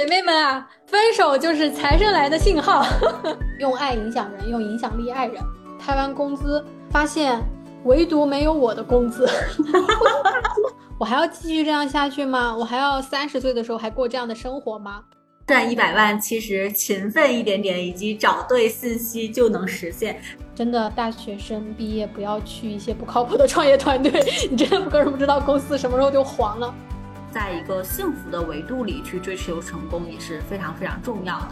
姐妹们啊，分手就是财神来的信号。用爱影响人，用影响力爱人。开完工资，发现唯独没有我的工资。我还要继续这样下去吗？我还要三十岁的时候还过这样的生活吗？赚一百万，其实勤奋一点点，以及找对信息就能实现。真的，大学生毕业不要去一些不靠谱的创业团队，你真的根本不知道公司什么时候就黄了。在一个幸福的维度里去追求成功也是非常非常重要的。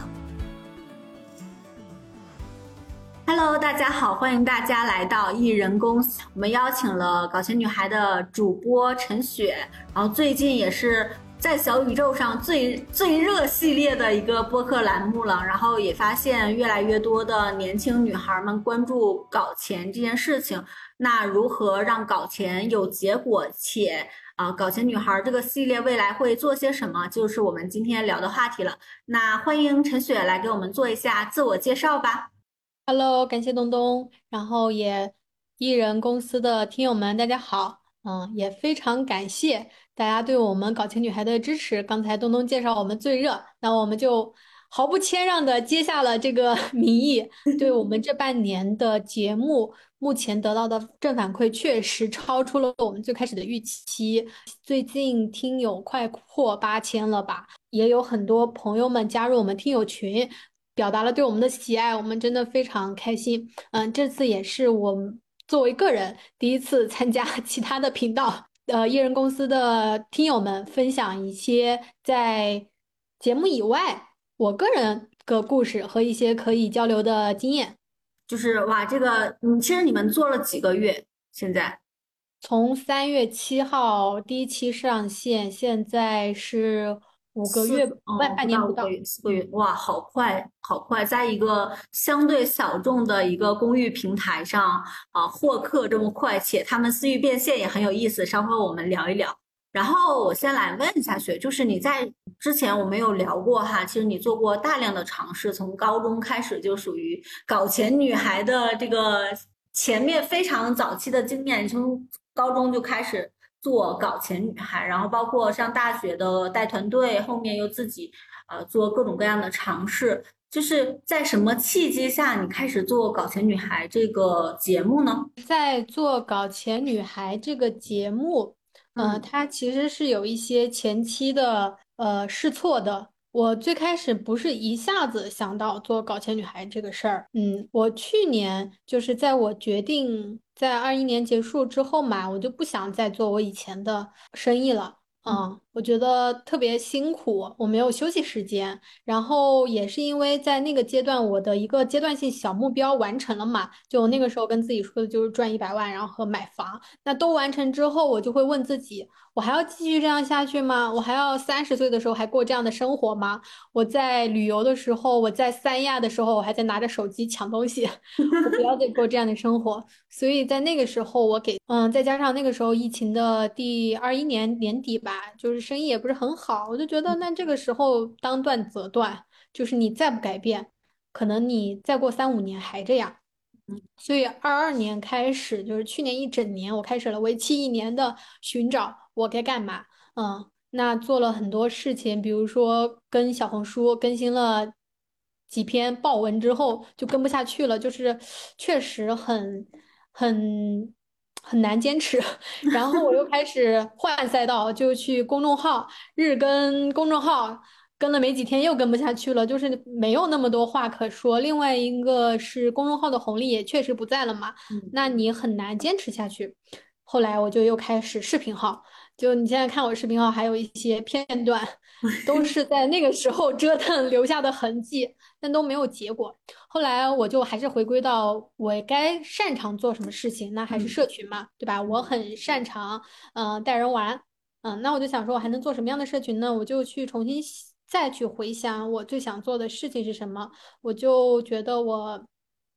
Hello，大家好，欢迎大家来到艺人公司。我们邀请了搞钱女孩的主播陈雪，然后最近也是在小宇宙上最最热系列的一个播客栏目了。然后也发现越来越多的年轻女孩们关注搞钱这件事情。那如何让搞钱有结果且？啊，搞钱女孩这个系列未来会做些什么，就是我们今天聊的话题了。那欢迎陈雪来给我们做一下自我介绍吧。Hello，感谢东东，然后也艺人公司的听友们，大家好。嗯，也非常感谢大家对我们搞钱女孩的支持。刚才东东介绍我们最热，那我们就。毫不谦让的接下了这个 名义，对我们这半年的节目，目前得到的正反馈确实超出了我们最开始的预期。最近听友快破八千了吧，也有很多朋友们加入我们听友群，表达了对我们的喜爱，我们真的非常开心。嗯，这次也是我作为个人第一次参加 其他的频道，呃，艺人公司的听友们分享一些在节目以外。我个人的故事和一些可以交流的经验，就是哇，这个嗯，其实你们做了几个月？现在从三月七号第一期上线，现在是五个月半半年不到四个月，哇，好快，好快，在一个相对小众的一个公寓平台上啊获客这么快，且他们私域变现也很有意思，稍后我们聊一聊。然后我先来问一下雪，就是你在之前我没有聊过哈，其实你做过大量的尝试，从高中开始就属于搞钱女孩的这个前面非常早期的经验，从高中就开始做搞钱女孩，然后包括上大学的带团队，后面又自己呃做各种各样的尝试，就是在什么契机下你开始做搞钱女孩这个节目呢？在做搞钱女孩这个节目。呃，它其实是有一些前期的呃试错的。我最开始不是一下子想到做搞钱女孩这个事儿，嗯，我去年就是在我决定在二一年结束之后嘛，我就不想再做我以前的生意了。嗯，我觉得特别辛苦，我没有休息时间，然后也是因为在那个阶段，我的一个阶段性小目标完成了嘛，就那个时候跟自己说的就是赚一百万，然后和买房，那都完成之后，我就会问自己。我还要继续这样下去吗？我还要三十岁的时候还过这样的生活吗？我在旅游的时候，我在三亚的时候，我还在拿着手机抢东西，我不要再过这样的生活。所以在那个时候，我给嗯，再加上那个时候疫情的第二一年年底吧，就是生意也不是很好，我就觉得那这个时候当断则断，就是你再不改变，可能你再过三五年还这样。所以二二年开始，就是去年一整年，我开始了为期一年的寻找我该干嘛。嗯，那做了很多事情，比如说跟小红书更新了几篇爆文之后，就跟不下去了，就是确实很很很难坚持。然后我又开始换赛道，就去公众号日更公众号。跟了没几天又跟不下去了，就是没有那么多话可说。另外一个是公众号的红利也确实不在了嘛，那你很难坚持下去。后来我就又开始视频号，就你现在看我视频号还有一些片段，都是在那个时候折腾留下的痕迹，但都没有结果。后来我就还是回归到我该擅长做什么事情，那还是社群嘛，对吧？我很擅长嗯带人玩，嗯，那我就想说我还能做什么样的社群呢？我就去重新。再去回想我最想做的事情是什么，我就觉得我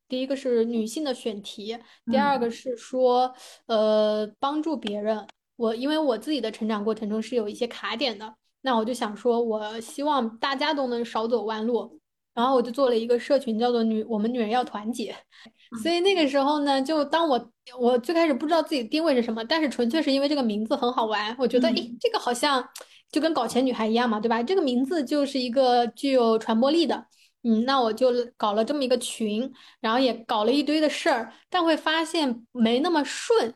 第一个是女性的选题，第二个是说呃帮助别人。我因为我自己的成长过程中是有一些卡点的，那我就想说，我希望大家都能少走弯路，然后我就做了一个社群，叫做女我们女人要团结。所以那个时候呢，就当我我最开始不知道自己定位是什么，但是纯粹是因为这个名字很好玩，我觉得诶这个好像。就跟搞钱女孩一样嘛，对吧？这个名字就是一个具有传播力的。嗯，那我就搞了这么一个群，然后也搞了一堆的事儿，但会发现没那么顺。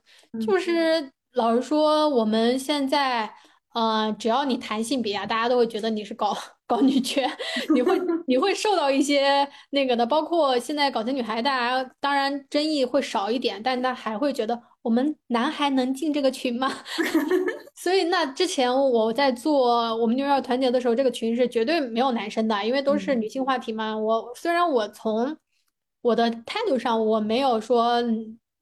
就是老实说，我们现在，呃，只要你谈性别啊，大家都会觉得你是搞 搞女权，你会 你会受到一些那个的。包括现在搞钱女孩，大家当然争议会少一点，但他还会觉得我们男孩能进这个群吗？所以那之前我在做我们妞儿团结的时候，这个群是绝对没有男生的，因为都是女性话题嘛。我虽然我从我的态度上我没有说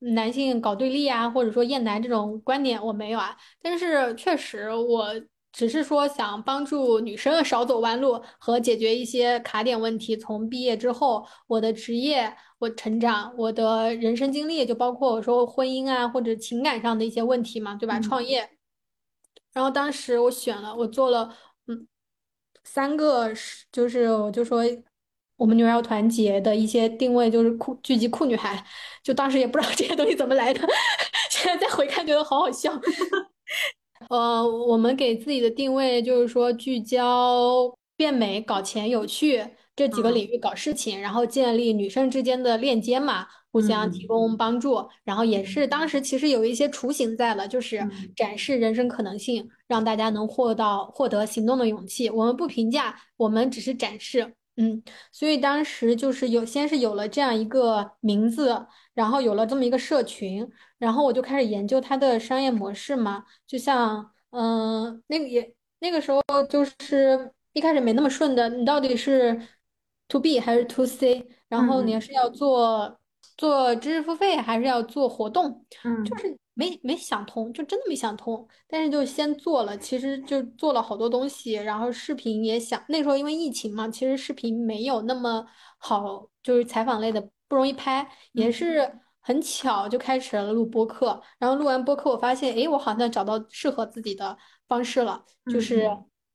男性搞对立啊，或者说厌男这种观点我没有啊，但是确实我只是说想帮助女生少走弯路和解决一些卡点问题。从毕业之后，我的职业、我成长、我的人生经历，就包括我说婚姻啊或者情感上的一些问题嘛，对吧？创业。然后当时我选了，我做了，嗯，三个是，就是我就说我们女儿要团结的一些定位，就是酷聚集酷女孩，就当时也不知道 这些东西怎么来的，现在再回看觉得好好笑。呃，我们给自己的定位就是说聚焦变美、搞钱、有趣这几个领域搞事情，然后建立女生之间的链接嘛。互相提供帮助，然后也是当时其实有一些雏形在了，就是展示人生可能性，让大家能获到获得行动的勇气。我们不评价，我们只是展示。嗯，所以当时就是有先是有了这样一个名字，然后有了这么一个社群，然后我就开始研究它的商业模式嘛。就像嗯，那个也那个时候就是一开始没那么顺的，你到底是 to B 还是 to C？然后你是要做。做知识付费还是要做活动，嗯，就是没没想通，就真的没想通。但是就先做了，其实就做了好多东西，然后视频也想。那时候因为疫情嘛，其实视频没有那么好，就是采访类的不容易拍，也是很巧就开始了录播客。然后录完播客，我发现，哎，我好像找到适合自己的方式了，就是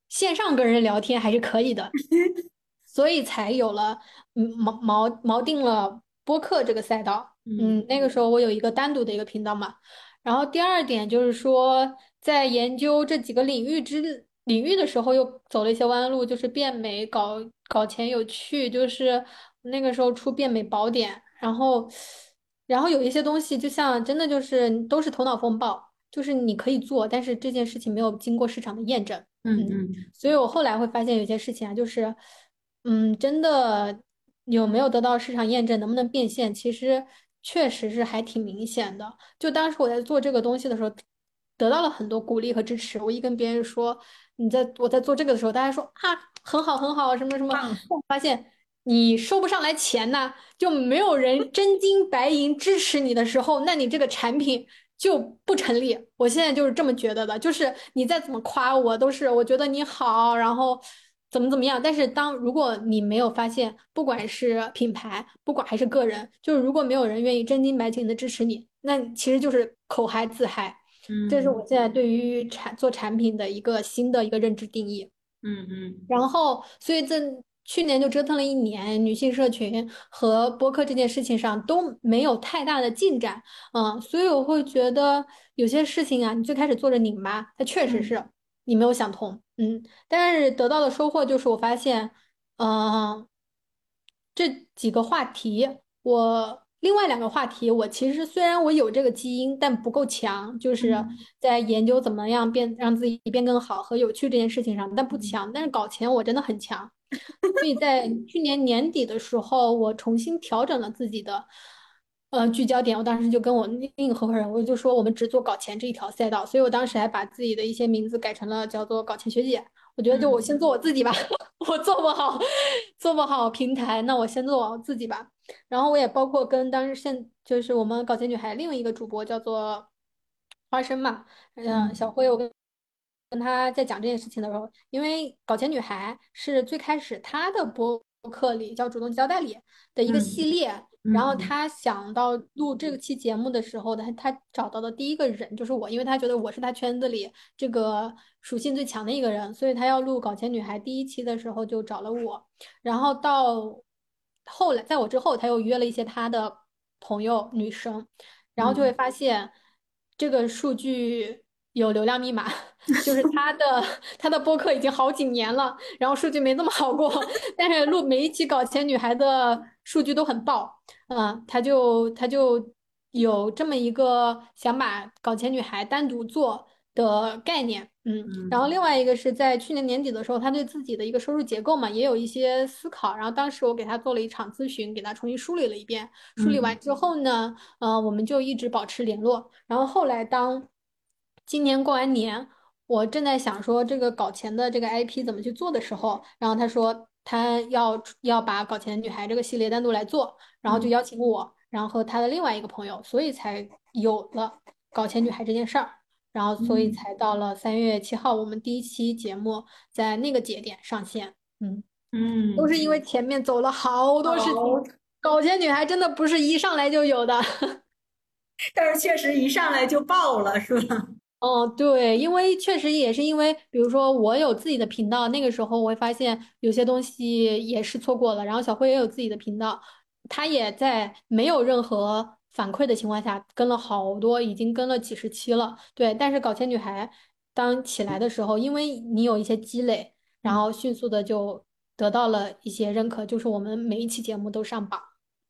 线上跟人聊天还是可以的，所以才有了，嗯，锚锚锚定了。播客这个赛道，嗯，那个时候我有一个单独的一个频道嘛。然后第二点就是说，在研究这几个领域之领域的时候，又走了一些弯路，就是变美、搞搞钱、有趣，就是那个时候出变美宝典。然后，然后有一些东西，就像真的就是都是头脑风暴，就是你可以做，但是这件事情没有经过市场的验证。嗯嗯。所以我后来会发现有些事情啊，就是，嗯，真的。有没有得到市场验证，能不能变现？其实确实是还挺明显的。就当时我在做这个东西的时候，得到了很多鼓励和支持。我一跟别人说你在我在做这个的时候，大家说啊很好很好什么什么。发现你收不上来钱呢，就没有人 真金白银支持你的时候，那你这个产品就不成立。我现在就是这么觉得的，就是你再怎么夸我，都是我觉得你好，然后。怎么怎么样？但是当如果你没有发现，不管是品牌，不管还是个人，就是如果没有人愿意真金白银的支持你，那其实就是口嗨自嗨。嗯，这是我现在对于产做产品的一个新的一个认知定义。嗯嗯。然后，所以在去年就折腾了一年，女性社群和播客这件事情上都没有太大的进展。嗯，所以我会觉得有些事情啊，你最开始做着拧巴，它确实是。你没有想通，嗯，但是得到的收获就是我发现，嗯，这几个话题，我另外两个话题，我其实虽然我有这个基因，但不够强，就是在研究怎么样变让自己变更好和有趣这件事情上，但不强。但是搞钱我真的很强，所以在去年年底的时候，我重新调整了自己的。呃，聚焦点，我当时就跟我另一个合伙人，我就说我们只做搞钱这一条赛道，所以我当时还把自己的一些名字改成了叫做搞钱学姐。我觉得就我先做我自己吧，我做不好，做不好平台，那我先做我自己吧。然后我也包括跟当时现就是我们搞钱女孩另一个主播叫做花生嘛，嗯，小辉，我跟跟他在讲这件事情的时候，因为搞钱女孩是最开始他的播客里叫主动交代理的一个系列。然后他想到录这个期节目的时候，他他找到的第一个人就是我，因为他觉得我是他圈子里这个属性最强的一个人，所以他要录《搞钱女孩》第一期的时候就找了我。然后到后来，在我之后，他又约了一些他的朋友女生，然后就会发现这个数据。有流量密码，就是他的他的播客已经好几年了，然后数据没那么好过，但是录每一期搞钱女孩的数据都很爆，嗯，他就他就有这么一个想把搞钱女孩单独做的概念，嗯，然后。另外一个是在去年年底的时候，他对自己的一个收入结构嘛也有一些思考，然后当时我给他做了一场咨询，给他重新梳理了一遍，梳理完之后呢，呃，我们就一直保持联络，然后后来当。今年过完年，我正在想说这个搞钱的这个 IP 怎么去做的时候，然后他说他要要把搞钱女孩这个系列单独来做，然后就邀请我，然后和他的另外一个朋友，所以才有了搞钱女孩这件事儿，然后所以才到了三月七号，我们第一期节目在那个节点上线。嗯。嗯，都是因为前面走了好多事情，搞钱女孩真的不是一上来就有的，但是确实一上来就爆了，是吧？哦，对，因为确实也是因为，比如说我有自己的频道，那个时候我会发现有些东西也是错过了。然后小辉也有自己的频道，他也在没有任何反馈的情况下跟了好多，已经跟了几十期了。对，但是搞钱女孩当起来的时候，因为你有一些积累，然后迅速的就得到了一些认可，就是我们每一期节目都上榜。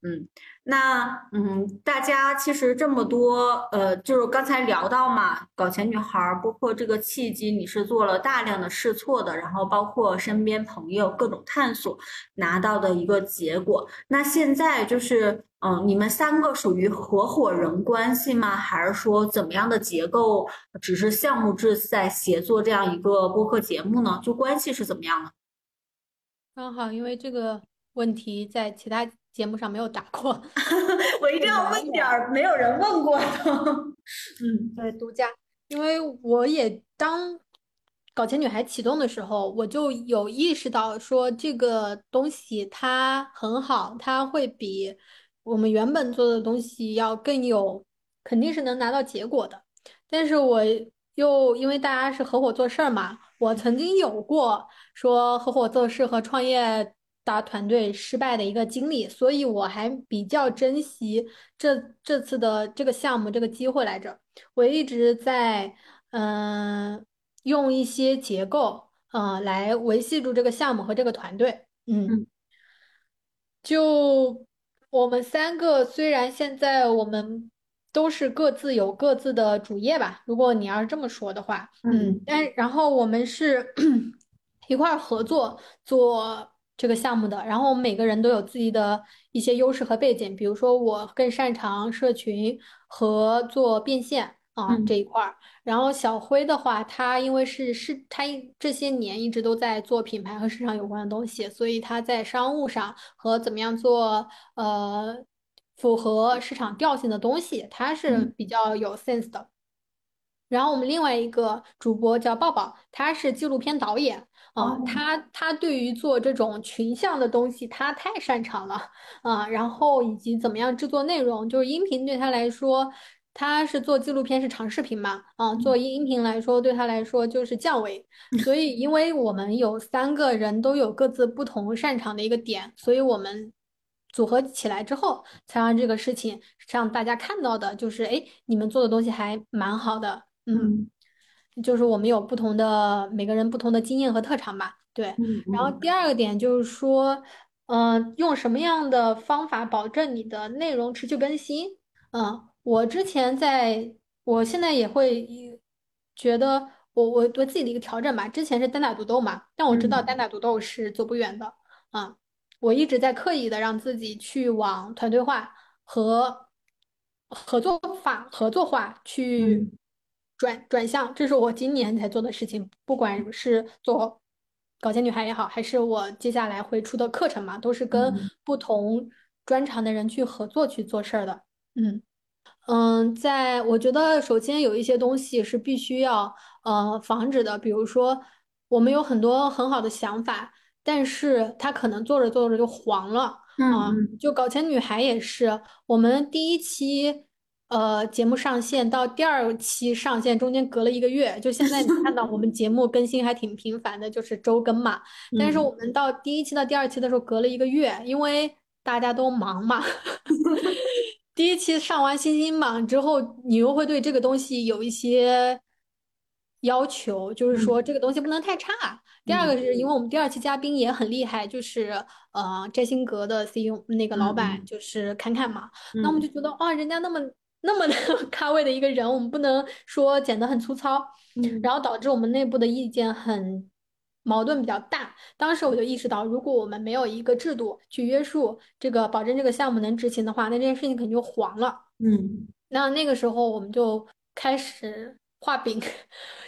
嗯，那嗯，大家其实这么多，呃，就是刚才聊到嘛，搞钱女孩，包括这个契机，你是做了大量的试错的，然后包括身边朋友各种探索拿到的一个结果。那现在就是，嗯，你们三个属于合伙人关系吗？还是说怎么样的结构？只是项目制在协作这样一个播客节目呢？就关系是怎么样的？刚好因为这个问题在其他。节目上没有打过，我一定要问点儿没有人问过的。嗯，对，独家，因为我也当搞钱女孩启动的时候，我就有意识到说这个东西它很好，它会比我们原本做的东西要更有，肯定是能拿到结果的。但是我又因为大家是合伙做事儿嘛，我曾经有过说合伙做事和创业。大团队失败的一个经历，所以我还比较珍惜这这次的这个项目这个机会来着。我一直在嗯用一些结构嗯来维系住这个项目和这个团队。嗯，就我们三个虽然现在我们都是各自有各自的主业吧，如果你要是这么说的话，嗯，但然后我们是 一块合作做。这个项目的，然后我们每个人都有自己的一些优势和背景，比如说我更擅长社群和做变现啊这一块儿，然后小辉的话，他因为是是他这些年一直都在做品牌和市场有关的东西，所以他在商务上和怎么样做呃符合市场调性的东西，他是比较有 sense 的。然后我们另外一个主播叫抱抱，他是纪录片导演。啊，他他对于做这种群像的东西，他太擅长了啊。然后以及怎么样制作内容，就是音频对他来说，他是做纪录片是长视频嘛，啊，做音频来说对他来说就是降维。所以，因为我们有三个人都有各自不同擅长的一个点，所以我们组合起来之后，才让这个事情让大家看到的就是，哎，你们做的东西还蛮好的，嗯。就是我们有不同的每个人不同的经验和特长吧，对。然后第二个点就是说，嗯，用什么样的方法保证你的内容持续更新？嗯，我之前在，我现在也会觉得，我我我自己的一个调整吧。之前是单打独斗嘛，但我知道单打独斗是走不远的。啊，我一直在刻意的让自己去往团队化和合作法合作化去。转转向，这是我今年才做的事情。不管是做搞钱女孩也好，还是我接下来会出的课程嘛，都是跟不同专长的人去合作去做事儿的。嗯嗯，在我觉得，首先有一些东西是必须要呃防止的，比如说我们有很多很好的想法，但是它可能做着做着就黄了。嗯，就搞钱女孩也是，我们第一期。呃，节目上线到第二期上线中间隔了一个月，就现在你看到我们节目更新还挺频繁的，就是周更嘛。但是我们到第一期到第二期的时候隔了一个月，因为大家都忙嘛。第一期上完星星榜之后，你又会对这个东西有一些要求，就是嗯说这个东西不能太差。第二个嗯是因为我们第二期嘉宾也很厉害，就是呃摘星阁的 CEO 那个老板嗯就是侃侃嘛，那我们就嗯觉得啊，人家那么那么的 咖位的一个人，我们不能说剪得很粗糙，嗯然后导致我们内部的意见很矛盾比较大。当时我就意识到，如果我们没有一个制度去约束这个，保证这个项目能执行的话，那这件事情肯定就黄了。嗯那那个时候我们就开始画饼，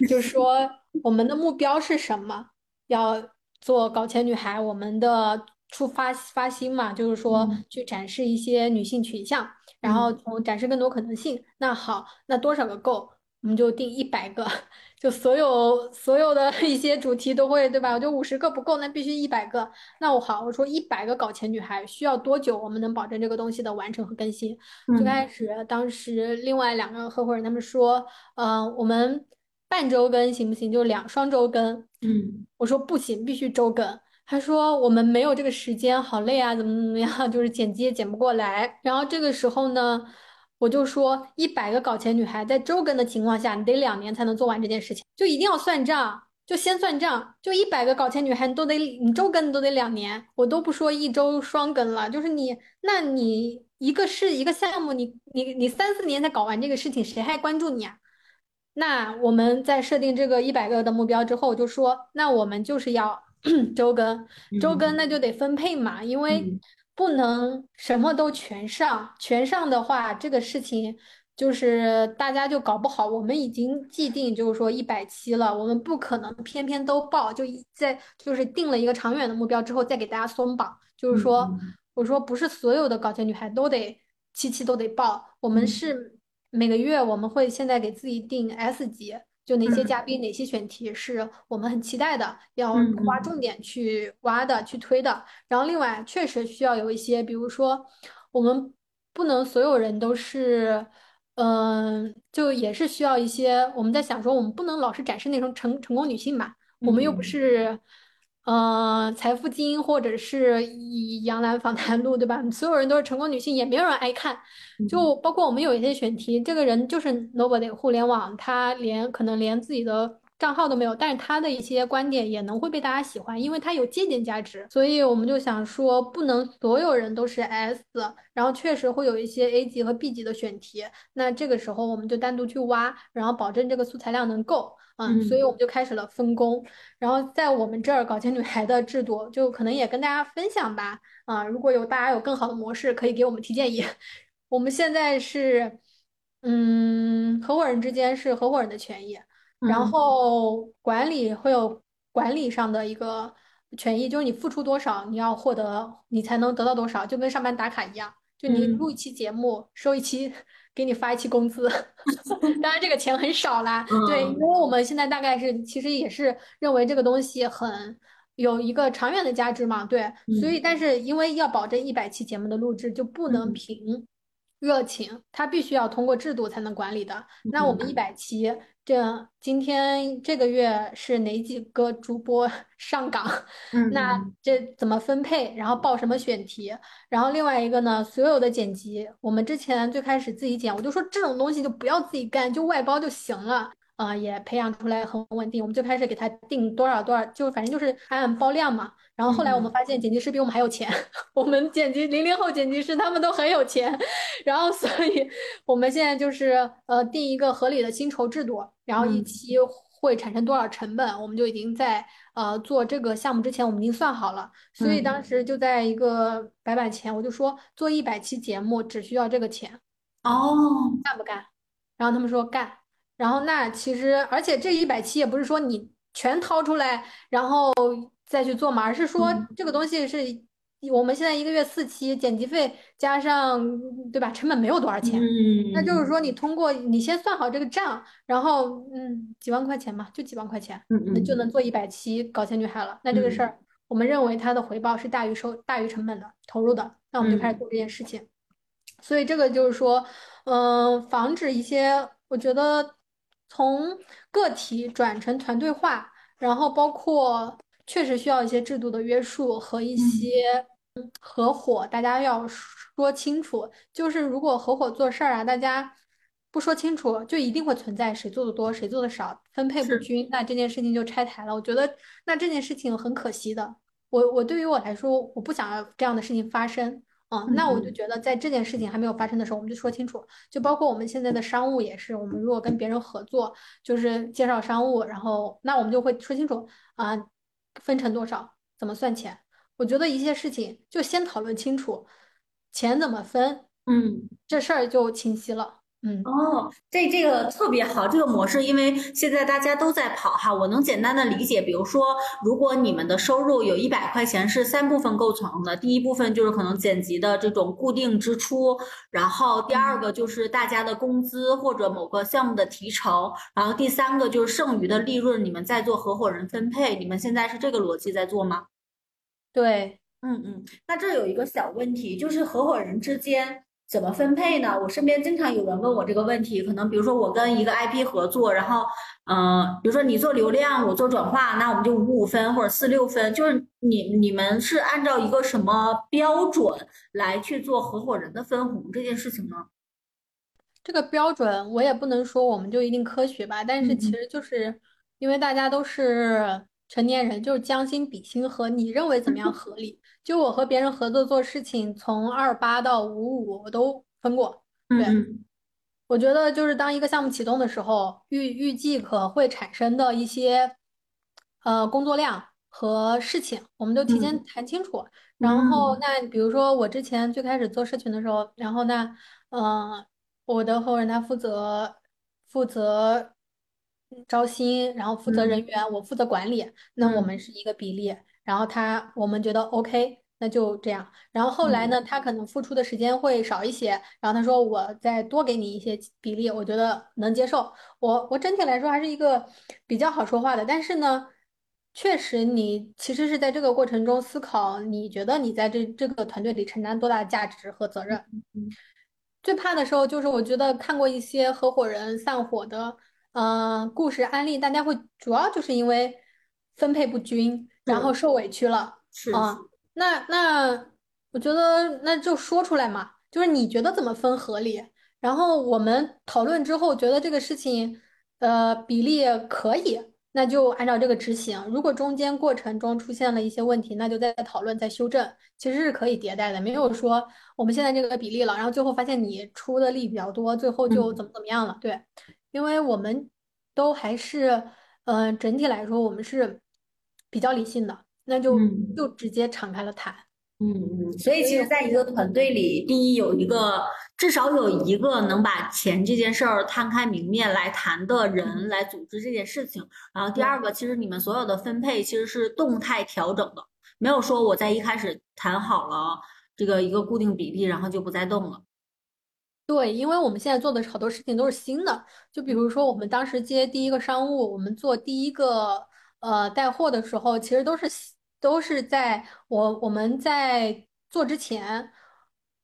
就说我们的目标是什么？要做搞钱女孩，我们的出发发心嘛，就是说嗯去展示一些女性取向，然后嗯从展示更多可能性。那好，那多少个够？我们就定一百个，就所有所有的一些主题都会，对吧？我就五十个不够，那必须一百个。那我好，我说一百个搞钱女孩需要多久？我们能保证这个东西的完成和更新？最嗯开始，当时另外两个合伙人他们说，嗯、我们半周更行不行？就两双周更。嗯我说不行，必须周更。他说我们没有这个时间，好累啊，怎么怎么样，就是剪辑也剪不过来。然后这个时候呢，我就说一百个搞钱女孩在周更的情况下，你得两年才能做完这件事情，就一定要算账，就先算账，就一百个搞钱女孩你都得你周更都得两年，我都不说一周双更了，就是你，那你一个是一个项目，你你你三四年才搞完这个事情，谁还关注你啊？那我们在设定这个一百个的目标之后，就说那我们就是要 周更，周更那就得分配嘛，因为嗯。不能什么都全上，全上的话，这个事情就是大家就搞不好。我们已经既定就是说一百期了，我们不可能偏偏都报，就一在就是定了一个长远的目标之后再给大家松绑，就是说嗯。我说不是所有的搞钱女孩都得期期都得报，我们嗯。是每个月我们会现在给自己定 S 级，就哪些嗯嘉宾、哪些选题是我们很期待的，要嗯嗯花重点去挖的、去推的。然后另外确实需要有一些，比如说我们不能所有人都是。嗯，就也是需要一些，我们在想说，我们不能老是展示那种成成功女性吧，我们又不嗯是，呃，财富经或者是以杨澜访谈录，对吧？所有人都是成功女性，也没有人爱看。就包括我们有一些选题，这个人就是 nobody 互联网，他连可能连自己的账号都没有，但是他的一些观点也能会被大家喜欢，因为他有借鉴价值。所以我们就想说，不能所有人都是 S，然后确实会有一些 A 级和 B 级的选题，那这个时候我们就单独去挖，然后保证这个素材量能够。嗯，所以我们就开始了分工，然后在我们这儿搞钱女孩的制度，就可能也跟大家分享吧。啊，如果有大家有更好的模式，可以给我们提建议。我们现在是，嗯，合伙人之间是合伙人的权益，然嗯后管理会有管理上的一个权益，就是你付出多少，你要获得，你才能得到多少，就跟上班打卡一样，就你录嗯一期节目，收一期，给你发一期工资，当然这个钱很少啦，对，因嗯为我们现在大概是其实也是认为这个东西很。有一个长远的价值嘛，对，所以嗯。但是因为要保证一百期节目的录制，就不能嗯。凭热情，它必须要通过制度才能管理的。那我们一嗯百期，这今天这个月是哪几个主播 上岗？那嗯这怎么分配？然后报什么选题？然后另外一个呢，所有的剪辑，我们之前最开始自己剪，我就说这种东西就不要自己干，就外包就行了。啊、也培养出来很稳定。我们最开始给他定多少多少，就反正就是按包量嘛。然后后来我们发现剪辑师比我们还有钱，我们剪辑零零后剪辑师他们都很有钱，然后所以我们现在就是呃定一个合理的薪酬制度，然后一嗯期会产生多少成本，我们就已经在呃做这个项目之前我们已经算好了，所以嗯当时就在一个白板前，我就说做一百期节目只需要这个钱，哦干不干？然后他们说干。然后那其实，而且这一百期也不是说你全掏出来，然后再去做嘛，而是说嗯。这个东西是我们现在一个月四期，剪辑费加上对吧，成本没有多少钱。那就是嗯说，你通过你先算好这个账，然后嗯，几万块钱嘛，就几万块钱，嗯那就嗯能做一百期搞钱女孩了。那这个事儿，我们认为它的回报是大于收大于成本的投入的，那我们就开始做这件事情。所以这个就是说，嗯、防止一些，我觉得从个体转成团队化，然后包括确实需要一些制度的约束和一嗯些嗯合伙，大家要说清楚。就是如果合伙做事儿啊，大家不说清楚，就一定会存在谁做的多，谁做的少，分配不，均，那这件事情就拆台了。我觉得那这件事情很可惜的。我我对于我来说，我不想要这样的事情发生。嗯，那我就觉得在这件事情还没有发生的时候，我们就说清楚。就包括我们现在的商务也是，我们如果跟别人合作，就是介绍商务，然后那我们就会说清楚啊，分成多少，怎么算钱。我觉得一些事情就先讨论清楚，钱怎么分，嗯。这事儿就清晰了。嗯。哦，这这个特别好，这个模式，因为现在大家都在跑哈，我能简单的理解。比如说，如果你们的收入有一百块钱是三部分构成的，第一部分就是可能剪辑的这种固定支出，然后第二个就是大家的工资或者某个项目的提成，然后第三个就是剩余的利润，你们在做合伙人分配。你们现在是这个逻辑在做吗？对，嗯嗯，那这有一个小问题，就是合伙人之间怎么分配呢？我身边经常有人问我这个问题，可能比如说我跟一个 IP 合作，然后，嗯、比如说你做流量，我做转化，那我们就五五分或者四六分，就是你你们是按照一个什么标准来去做合伙人的分红这件事情呢？这个标准我也不能说我们就一定科学吧，但是其嗯实就是因为大家都是成年人，就是将心比心和你认为怎么样合理。就我和别人合作做事情，从二八到五五我都分过。对，嗯嗯我觉得就是当一个项目启动的时候，预预计可会产生的一些呃工作量和事情，我们都提前嗯谈清楚。然后嗯那比如说我之前最开始做社群的时候，然后那呃我的合伙人他负责负责招新，然后负责人嗯员，我负责管理，那我们嗯是一个比例。然后他我们觉得 OK，那就这样。然后后来嗯呢，他可能付出的时间会少一些，然后他说我再多给你一些比例，我觉得能接受。我我整体来说还是一个比较好说话的，但是呢，确实你其实是在这个过程中思考，你觉得你在这这个团队里承担多大的价值和责任。嗯最怕的时候就是我觉得看过一些合伙人散伙的，呃，故事案例，大家会主要就是因为分配不均，然后受委屈了。啊，那那我觉得那就说出来嘛，就是你觉得怎么分合理，然后我们讨论之后觉得这个事情，呃，比例可以，那就按照这个执行。如果中间过程中出现了一些问题，那就再讨论再修正，其实是可以迭代的，没有说我们现在这个比例了，然后最后发现你出的力比较多，最后就怎嗯么怎么样了。对，因为我们都还是，嗯、整体来说我们是比较理性的。那就嗯。就直接敞开了谈。嗯嗯，所以其实，在一个团队里，第一有一个至少有一个能把钱这件事儿摊开明面来谈的人来组织这件事情。然后第二个，其实你们所有的分配其实是动态调整的，没有说我在一开始谈好了这个一个固定比例，然后就不再动了。对，因为我们现在做的好多事情都是新的，就比如说我们当时接第一个商务，我们做第一个呃带货的时候，其实都是都是在我我们在做之前，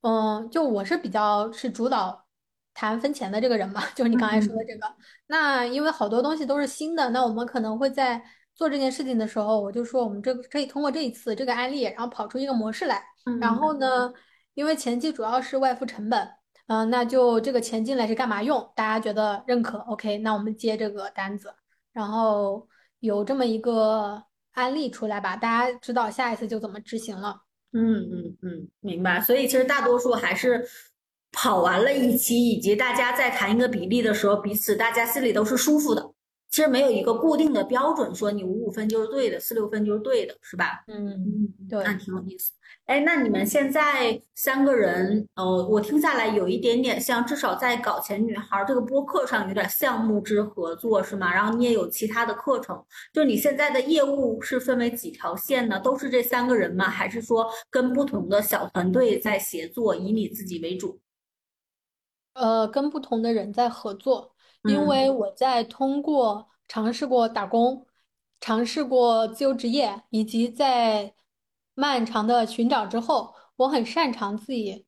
嗯，就我是比较是主导谈分钱的这个人嘛，就是你刚才说的嗯这个。那因为好多东西都是新的，那我们可能会在做这件事情的时候，我就说我们这可以通过这一次这个案例，然后跑出一个模式来。然嗯后呢，因为前期主要是外付成本。嗯，那就这个钱进来是干嘛用？大家觉得认可，OK，那我们接这个单子，然后有这么一个案例出来吧，大家知道下一次就怎么执行了。嗯嗯嗯，明白。所以其实大多数还是跑完了一期，以及大家在谈一个比例的时候，彼此大家心里都是舒服的。其实没有一个固定的标准，说你五五分就是对的，四六分就是对的，是吧？嗯，嗯，对，那挺有意思。哎，那你们现在三个人，呃，我听下来有一点点像，至少在搞钱女孩儿这个播客上有点项目之合作，是吗？然后你也有其他的课程，就你现在的业务是分为几条线呢？都是这三个人吗？还是说跟不同的小团队在协作，以你自己为主？呃，跟不同的人在合作，因嗯为我在通过尝试过打工，尝试过自由职业，以及在漫长的寻找之后，我很擅长自己，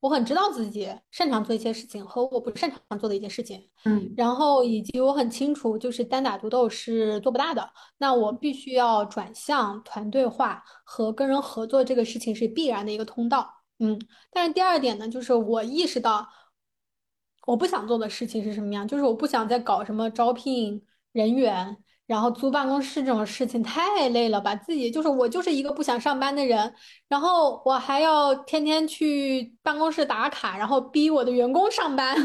我很知道自己擅长做一些事情和我不擅长做的一些事情，嗯然后以及我很清楚，就是单打独斗是做不大的，那我必须要转向团队化和跟人合作，这个事情是必然的一个通道。嗯，但是第二点呢，就是我意识到。我不想做的事情是什么样？就是我不想再搞什么招聘人员，然后租办公室这种事情太累了，吧自己就是我就是一个不想上班的人，然后我还要天天去办公室打卡，然后逼我的员工上班，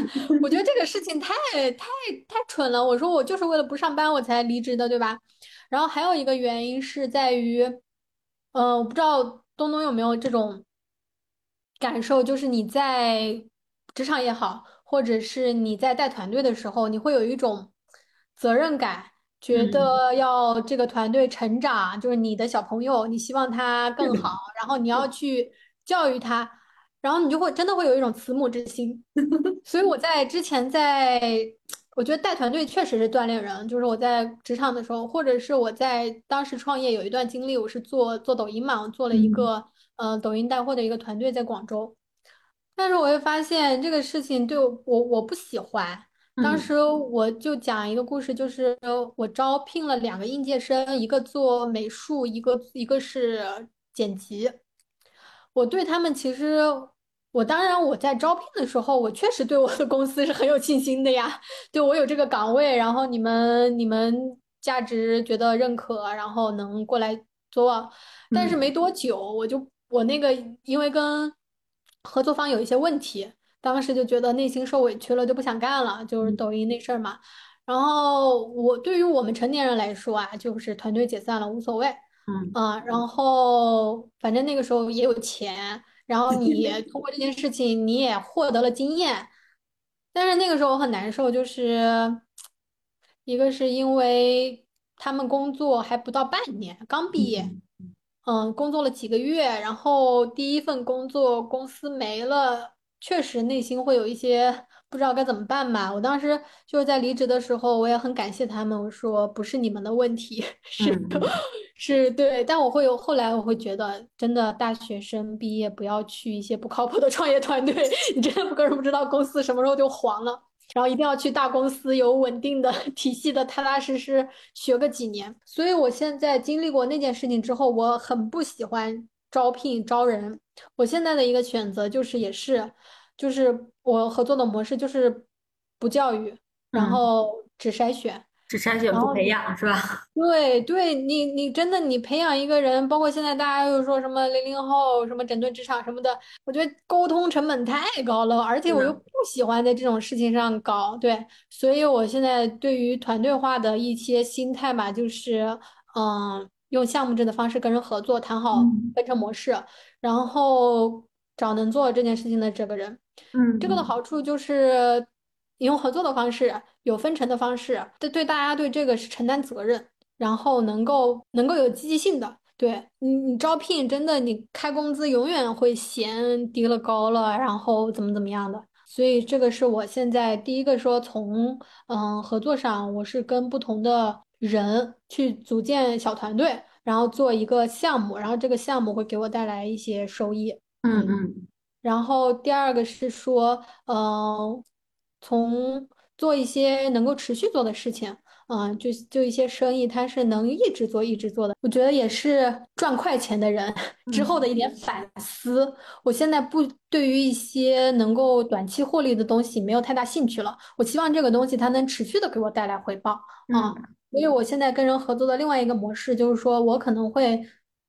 我觉得这个事情太太太蠢了。我说我就是为了不上班我才离职的，对吧？然后还有一个原因是在于，嗯，我不知道东东有没有这种感受，就是你在职场也好。或者是你在带团队的时候，你会有一种责任感，觉嗯得要这个团队成长，就是你的小朋友，你希望他更好，然后你要去教育他，然后你就会真的会有一种慈母之心。所以我在之前在，我觉得带团队确实是锻炼人，就是我在职场的时候，或者是我在当时创业有一段经历，我是做做抖音嘛，我做了一嗯个呃抖音带货的一个团队在广州。但是我会发现这个事情对我我我不喜欢。当嗯时我就讲一个故事，就是我招聘了两个应届生，一个做美术，一个一个是剪辑。我对他们其实，我当然我在招聘的时候，我确实对我的公司是很有信心的呀。对我有这个岗位，然后你们你们价值觉得认可，然后能过来做。但是嗯没多久，我就我那个因为跟合作方有一些问题，当时就觉得内心受委屈了，就不想干了，就是嗯抖音那事儿嘛。然后我对于我们成年人来说啊，就是团队解散了无所谓。嗯啊，然后反正那个时候也有钱，然后你通过这件事情你也获得了经验，但是那个时候我很难受，就是一个是因为他们工作还不到半年，刚毕业，嗯嗯，工作了几个月，然后第一份工作公司没了，确实内心会有一些不知道该怎么办吧。我当时就是在离职的时候，我也很感谢他们，我说不是你们的问题，是嗯是对，但我会有后来我会觉得，真的大学生毕业不要去一些不靠谱的创业团队，你真的不根本不知道公司什么时候就黄了。然后一定要去大公司，有稳定的 体系的，踏踏实实学个几年。所以我现在经历过那件事情之后，我很不喜欢招聘招人。我现在的一个选择就是，也是，就是我合作的模式就是不教育，然嗯，后只筛选。只筛选不培养是吧？对对，你你真的你培养一个人，包括现在大家又说什么零零后什么整顿职场什么的，我觉得沟通成本太高了，而且我又，不喜欢在这种事情上搞，对，所以我现在对于团队化的一些心态吧，就是嗯，用项目制的方式跟人合作，谈好嗯分成模式，然后找能做这件事情的这个人。嗯这个的嗯好处就是你用合作的方式，有分成的方式，对对大家对这个是承担责任，然后能够能够有积极性的。对你，你招聘真的，你开工资永远会嫌低了高了，然后怎么怎么样的。所以这个是我现在第一个说从嗯合作上，我是跟不同的人去组建小团队，然后做一个项目，然后这个项目会给我带来一些收益。嗯。嗯嗯然后第二个是说，嗯、从做一些能够持续做的事情，嗯、就就一些生意，它是能一直做一直做的。我觉得也是赚快钱的人之后的嗯一点反思。我现在不对于一些能够短期获利的东西没有太大兴趣了。我希望这个东西它能持续的给我带来回报啊。嗯所以我现在跟人合作的另外一个模式就是说，我可能会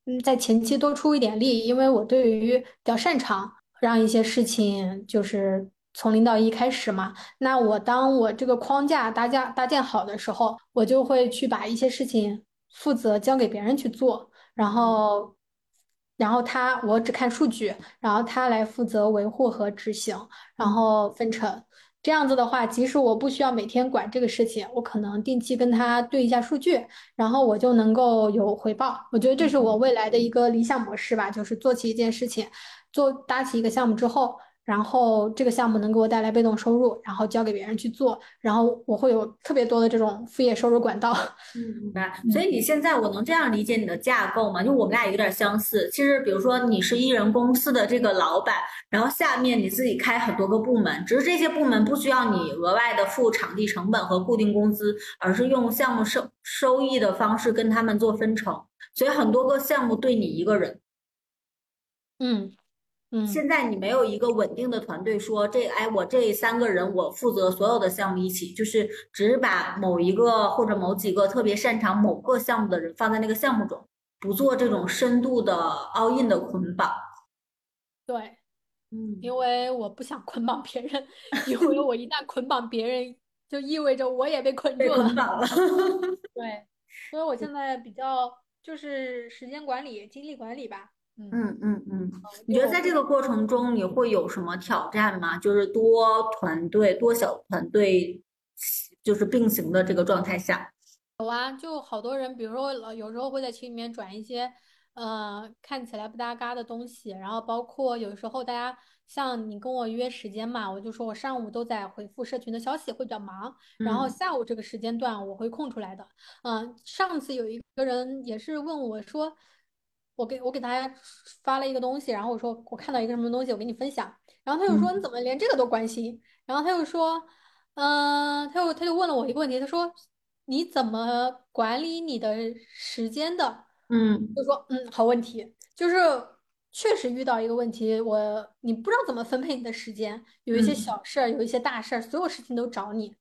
嗯在前期多出一点力，因为我对于比较擅长。让一些事情就是从零到一开始嘛。那我当我这个框架搭架搭建好的时候，我就会去把一些事情负责交给别人去做，然后，然后他我只看数据，然后他来负责维护和执行，然嗯后分成。这样子的话，即使我不需要每天管这个事情，我可能定期跟他对一下数据，然后我就能够有回报。我觉得这是我未来的一个理想模式吧，就是做起一件事情。做搭起一个项目之后，然后这个项目能给我带来被动收入，然后交给别人去做，然后我会有特别多的这种副业收入管道。嗯，明白。所嗯以你现在我能这样理解你的架构吗？就我们俩有点相似。其实，比如说你是艺人公司的这个老板，然后下面你自己开很多个部门，只是这些部门不需要你额外的付场地成本和固定工资，而是用项目收收益的方式跟他们做分成。所以很多个项目对你一个人。嗯，嗯，现在你没有一个稳定的团队，说这哎，我这三个人我负责所有的项目一起，就是只把某一个或者某几个特别擅长某个项目的人放在那个项目中，不做这种深度的 all in 的捆绑。对，嗯，因为我不想捆绑别人，因为我一旦捆绑别人，就意味着我也被捆住了。捆绑了。对，所以我现在比较就是时间管理、精力管理吧。嗯，嗯嗯嗯，你觉得在这个过程中你会有什么挑战吗？就是多团队、多小团队就是并行的这个状态下。有啊，就好多人，比如说呃有时候会在群里面转一些呃看起来不搭嘎的东西，然后包括有时候大家像你跟我约时间嘛，我就说我上午都在回复社群的消息，会比较忙，然后嗯下午这个时间段我会空出来的。嗯，上次有一个人也是问我说，我给我给大家发了一个东西，然后我说我看到一个什么东西，我给你分享，然后他就说你嗯怎么连这个都关心？然后他又说，嗯、他又他就问了我一个问题，他说你怎么管理你的时间的？嗯就说嗯，好问题，就是确实遇到一个问题，我你不知道怎么分配你的时间，有一些嗯小事儿，有一些大事儿，所有事情都找你。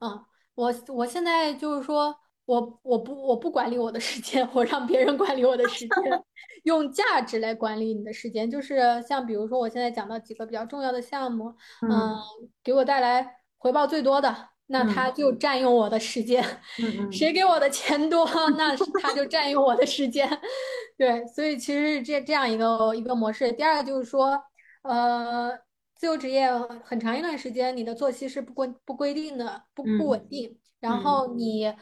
嗯，我我现在就是说我我不我不管理我的时间，我让别人管理我的时间，用价值来管理你的时间，就是像比如说我现在讲到几个比较重要的项目，嗯，嗯给我带来回报最多的，那他嗯就占用我的时间，嗯谁给我的钱多，那是他就占用我的时间，对，所以其实是这这样一个一个模式。第二个就是说，呃。自由职业很长一段时间，你的作息是不规不规定的，不不嗯稳定，然嗯。后你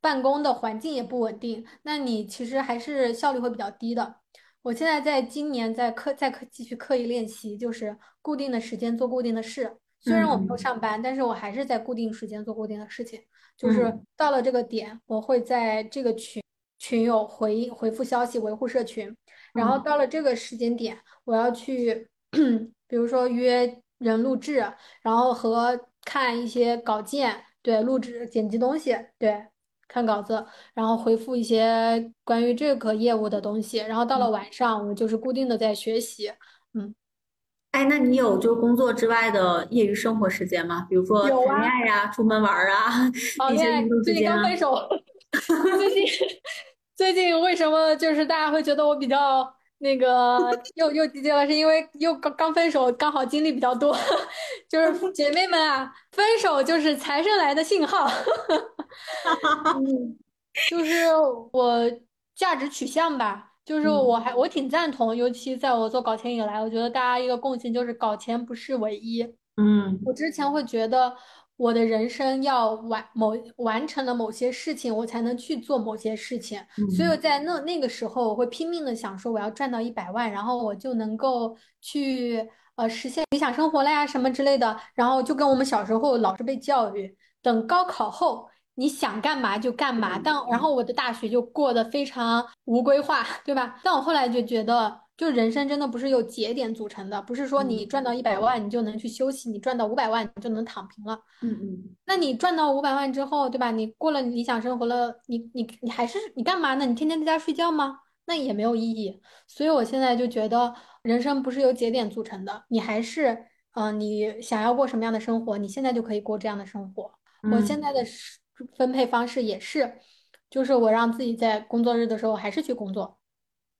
办公的环境也不稳定，那你其实还是效率会比较低的。我现在在今年在刻在刻继续刻意练习，就是固定的时间做固定的事。虽然我没有嗯上班，但是我还是在固定时间做固定的事情。就是嗯到了这个点，我会在这个群群友回回复消息，维护社群。然后嗯到了这个时间点，我要去，比如说约人录制，然后和看一些稿件，对，录制剪辑东西，对，看稿子，然后回复一些关于这个业务的东西。然后到了嗯。晚上，我就是固定的在学习，嗯，哎，那你有就工作之外的业余生活时间吗？比如说谈恋。爱呀、出门玩儿啊，一些运动时最近间啊。刚分手，最近最近为什么就是大家会觉得我比较那个又又低调了？是因为又刚刚分手，刚好经历比较多，就是姐妹们啊，分手就是财神来的信号。嗯，就是我价值取向吧，就是我嗯还我挺赞同，尤其在我做搞钱以来，我觉得大家一个共性就是搞钱不是唯一。嗯我之前会觉得我的人生要完某完成了某些事情，我才能去做某些事情，所以嗯在那那个时候，我会拼命的想说我要赚到一百万，然后我就能够去呃实现理想生活了呀什么之类的，然后就跟我们小时候老是被教育，等高考后。你想干嘛就干嘛，但然后我的大学就过得非常无规划，对吧？但我后来就觉得，就人生真的不是由节点组成的，不是说你嗯赚到一百万你就能去休息，你赚到五百万你就能躺平了。嗯嗯那你赚到五百万之后，对吧？你过了理想生活了，你你你还是你干嘛呢？你天天在家睡觉吗？那也没有意义。所以我现在就觉得，人生不是由节点组成的，你还是嗯、呃你想要过什么样的生活，你现在就可以过这样的生活。我现嗯在的是分配方式也是，就是我让自己在工作日的时候还是去工作，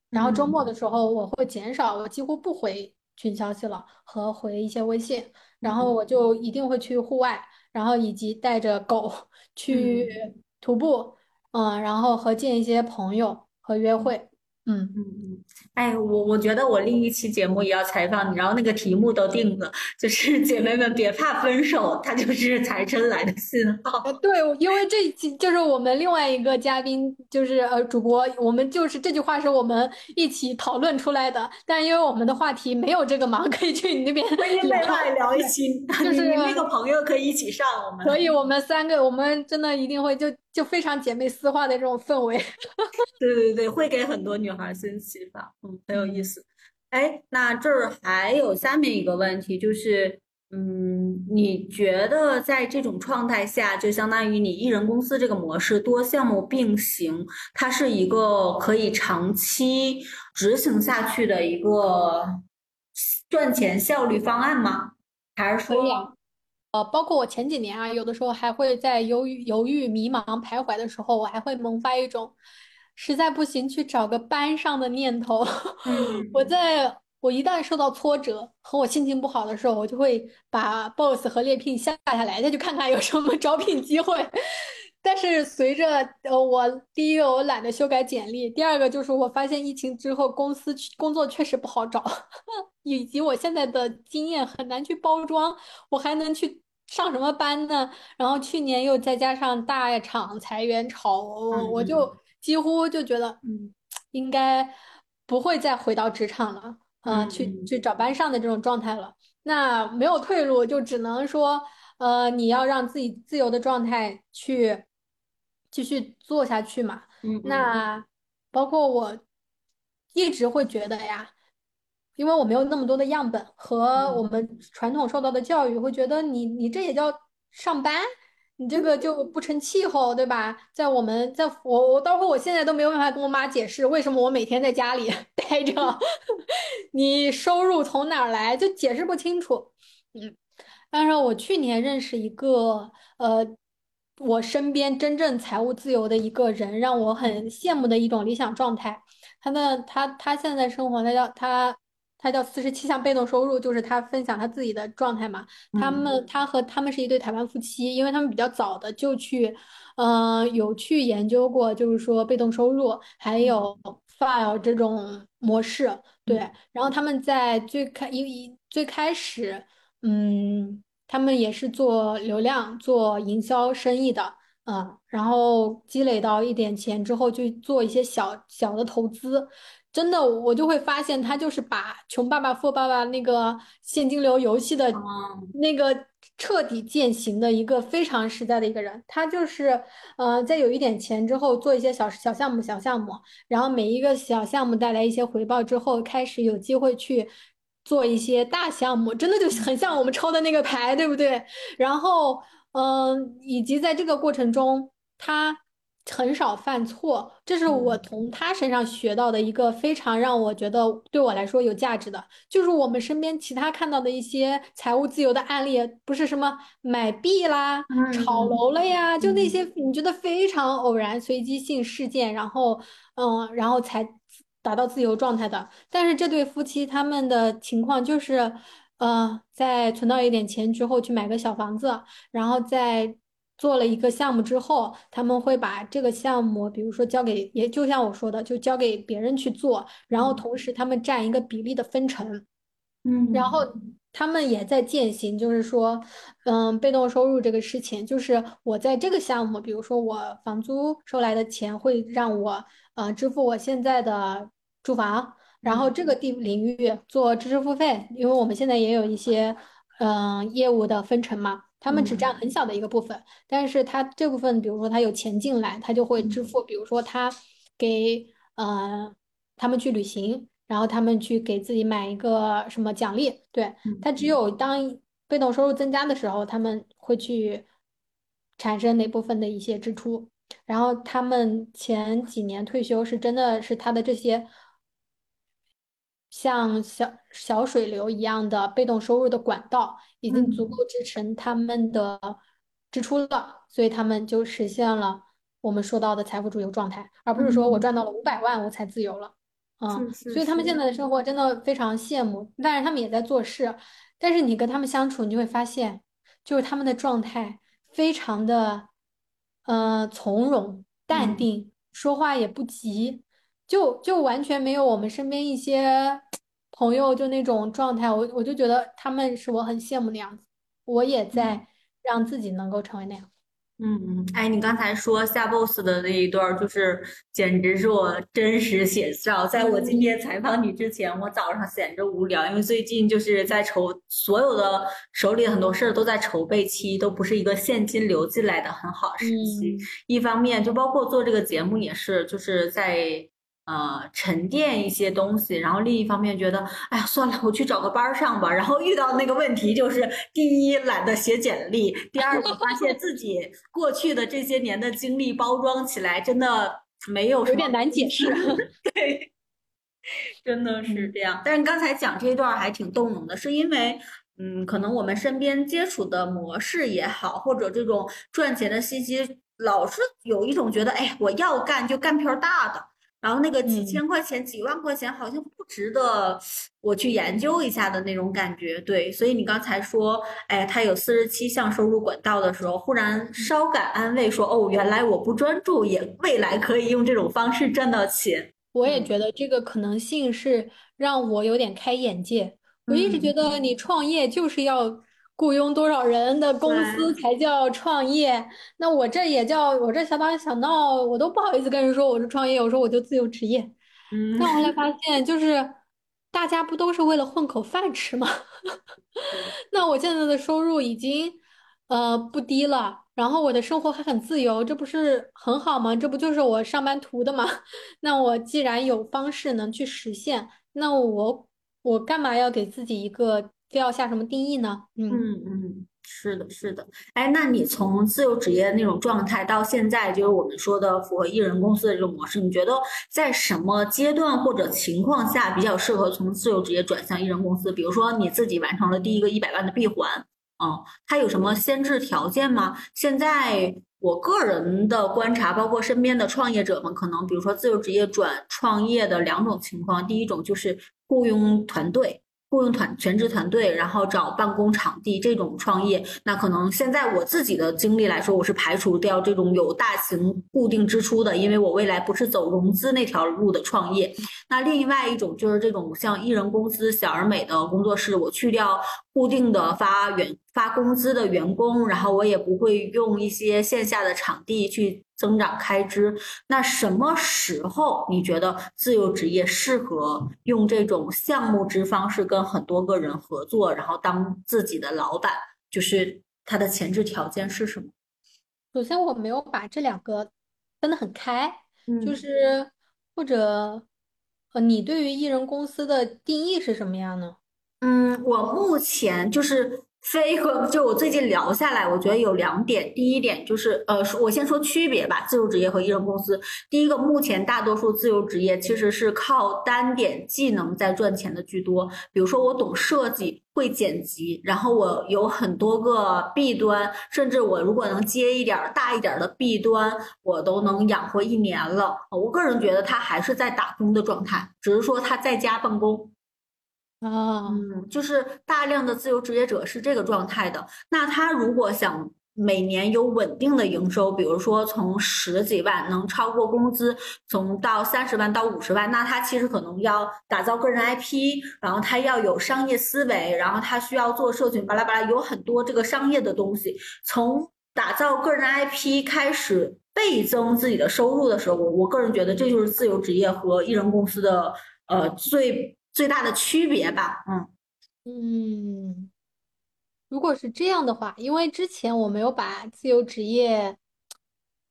然后周末的嗯。时候我会减少，我几乎不回群消息了和回一些微信，然后我就一定会去户外，然后以及带着狗去嗯。徒步，嗯，然后和见一些朋友和约嗯。会，嗯。嗯嗯，哎，我我觉得我另一期节目也要采访你，然后那个题目都定了，就是姐妹们别怕分手，它就是财神来的信号。呃，对，因为这一期就是我们另外一个嘉宾，就是呃主播，我们就是这句话是我们一起讨论出来的，但因为我们的话题没有这个嘛，可以去你那边婚姻聊内外聊一期，就是你你那个朋友可以一起上我们。所以我们三个，我们真的一定会就就非常姐妹私话的这种氛围。对对对，会给很多女孩儿新启发，嗯，很有意思。哎，那这儿还有下面一个问题，就是，嗯，你觉得在这种状态下，就相当于你一人公司这个模式，多项目并行，它是一个可以长期执行下去的一个赚钱效率方案吗？还是说？呃，包括我前几年啊，有的时候还会在犹豫、犹豫、迷茫、徘徊的时候，我还会萌发一种实在不行去找个班上的念头。我在我一旦受到挫折和我心情不好的时候，我就会把 Boss 和猎聘下下来，再去看看有什么招聘机会。但是随着呃，我第一个我懒得修改简历，第二个就是我发现疫情之后公司工作确实不好找，以及我现在的经验很难去包装，我还能去上什么班呢？然后去年又再加上大厂裁员潮，我我就几乎就觉得，嗯，应该不会再回到职场了，嗯，去去找班上的这种状态了。那没有退路，就只能说，呃，你要让自己自由的状态去。继续做下去嘛？嗯，那包括我一直会觉得呀，因为我没有那么多的样本和我们传统受到的教育，会觉得你你这也叫上班？你这个就不成气候，对吧？在我们在我我包括我现在都没有办法跟我妈解释为什么我每天在家里 待着，你收入从哪儿来，就解释不清楚。嗯，但是我去年认识一个呃。我身边真正财务自由的一个人，让我很羡慕的一种理想状态。他的他他现在生活，他叫他他叫四十七项被动收入，就是他分享他自己的状态嘛。他们他和他们是一对台湾夫妻，因为他们比较早的就去，嗯，有去研究过，就是说被动收入还有 file 这种模式。对，然后他们在最开一最开始，嗯。他们也是做流量、做营销生意的，嗯，然后积累到一点钱之后，去做一些小小的投资。真的，我就会发现，他就是把《穷爸爸、富爸爸》那个现金流游戏的那个彻底践行的一个非常实在的一个人。他就是，呃，在有一点钱之后，做一些小小项目、小项目，然后每一个小项目带来一些回报之后，开始有机会去。做一些大项目，真的就很像我们抽的那个牌，对不对？然后，嗯，以及在这个过程中，他很少犯错，这是我从他身上学到的一个非常让我觉得对我来说有价值的。就是我们身边其他看到的一些财务自由的案例，不是什么买币啦、炒楼了呀，就那些你觉得非常偶然、随机性事件，然后，嗯，然后才。达到自由状态的，但是这对夫妻他们的情况就是，呃，在存到一点钱之后去买个小房子，然后在做了一个项目之后，他们会把这个项目，比如说交给，也就像我说的，就交给别人去做，然后同时他们占一个比例的分成，嗯，然后他们也在践行，就是说，嗯，被动收入这个事情，就是我在这个项目，比如说我房租收来的钱会让我。呃，支付我现在的住房，然后这个地领域做知识付费，因为我们现在也有一些嗯业务的分成嘛，他们只占很小的一个部分，但是他这部分，比如说他有钱进来，他就会支付，比如说他给呃他们去旅行，然后他们去给自己买一个什么奖励，对他只有当被动收入增加的时候，他们会去产生哪部分的一些支出。然后他们前几年退休是真的是他的这些像小小水流一样的被动收入的管道已经足够支撑他们的支出了，所以他们就实现了我们说到的财富自由状态，而不是说我赚到了五百万我才自由了，嗯，所以他们现在的生活真的非常羡慕，但是他们也在做事，但是你跟他们相处，你就会发现，就是他们的状态非常的。呃，从容淡定，说话也不急，就就完全没有我们身边一些朋友就那种状态。我我就觉得他们是我很羡慕的样子，我也在让自己能够成为那样。嗯嗯，哎，你刚才说下 boss 的那一段，就是简直是我真实写照。在我今天采访你之前，我早上闲着无聊，因为最近就是在筹，所有的手里很多事儿都在筹备期，都不是一个现金流进来的很好时期。一方面，就包括做这个节目也是，就是在。呃，沉淀一些东西，然后另一方面觉得，哎呀，算了，我去找个班上吧。然后遇到那个问题就是，第一懒得写简历，第二个发现自己过去的这些年的经历包装起来真的没有有点难解释。对。真的是这样。但是刚才讲这一段还挺动容的，是因为，嗯，可能我们身边接触的模式也好，或者这种赚钱的信息，老是有一种觉得，哎，我要干就干票大的。然后那个几千块钱、几万块钱好像不值得我去研究一下的那种感觉，对。所以你刚才说，哎，他有四十七项收入管道的时候，忽然稍感安慰，说，哦，原来我不专注，也未来可以用这种方式赚到钱。我也觉得这个可能性是让我有点开眼界。我一直觉得你创业就是要。雇佣多少人的公司才叫创业？那我这也叫我这小打想闹，我都不好意思跟人说我是创业。我说我就自由职业。嗯，但后来 发现，就是大家不都是为了混口饭吃吗？那我现在的收入已经呃不低了，然后我的生活还很自由，这不是很好吗？这不就是我上班图的吗？那我既然有方式能去实现，那我我干嘛要给自己一个？非要下什么定义呢？嗯嗯，是的，是的。哎，那你从自由职业那种状态到现在，就是我们说的符合艺人公司的这种模式，你觉得在什么阶段或者情况下比较适合从自由职业转向艺人公司？比如说你自己完成了第一个一百万的闭环，嗯，它有什么先制条件吗？现在我个人的观察，包括身边的创业者们，可能比如说自由职业转创业的两种情况，第一种就是雇佣团队。雇佣团全职团队，然后找办公场地这种创业，那可能现在我自己的经历来说，我是排除掉这种有大型固定支出的，因为我未来不是走融资那条路的创业。那另外一种就是这种像艺人公司、小而美的工作室，我去掉固定的发员发工资的员工，然后我也不会用一些线下的场地去。增长开支，那什么时候你觉得自由职业适合用这种项目制方式跟很多个人合作，然后当自己的老板？就是它的前置条件是什么？首先，我没有把这两个分得很开，就是或者呃，你对于艺人公司的定义是什么样呢？嗯，我目前就是。非和就我最近聊下来，我觉得有两点。第一点就是，呃，我先说区别吧，自由职业和艺人公司。第一个，目前大多数自由职业其实是靠单点技能在赚钱的居多。比如说，我懂设计，会剪辑，然后我有很多个弊端，甚至我如果能接一点大一点的弊端，我都能养活一年了。我个人觉得他还是在打工的状态，只是说他在家办公。啊，嗯，就是大量的自由职业者是这个状态的。那他如果想每年有稳定的营收，比如说从十几万能超过工资，从到三十万到五十万，那他其实可能要打造个人 IP，然后他要有商业思维，然后他需要做社群，巴拉巴拉，有很多这个商业的东西。从打造个人 IP 开始倍增自己的收入的时候，我我个人觉得这就是自由职业和艺人公司的呃最。最大的区别吧，嗯嗯，如果是这样的话，因为之前我没有把自由职业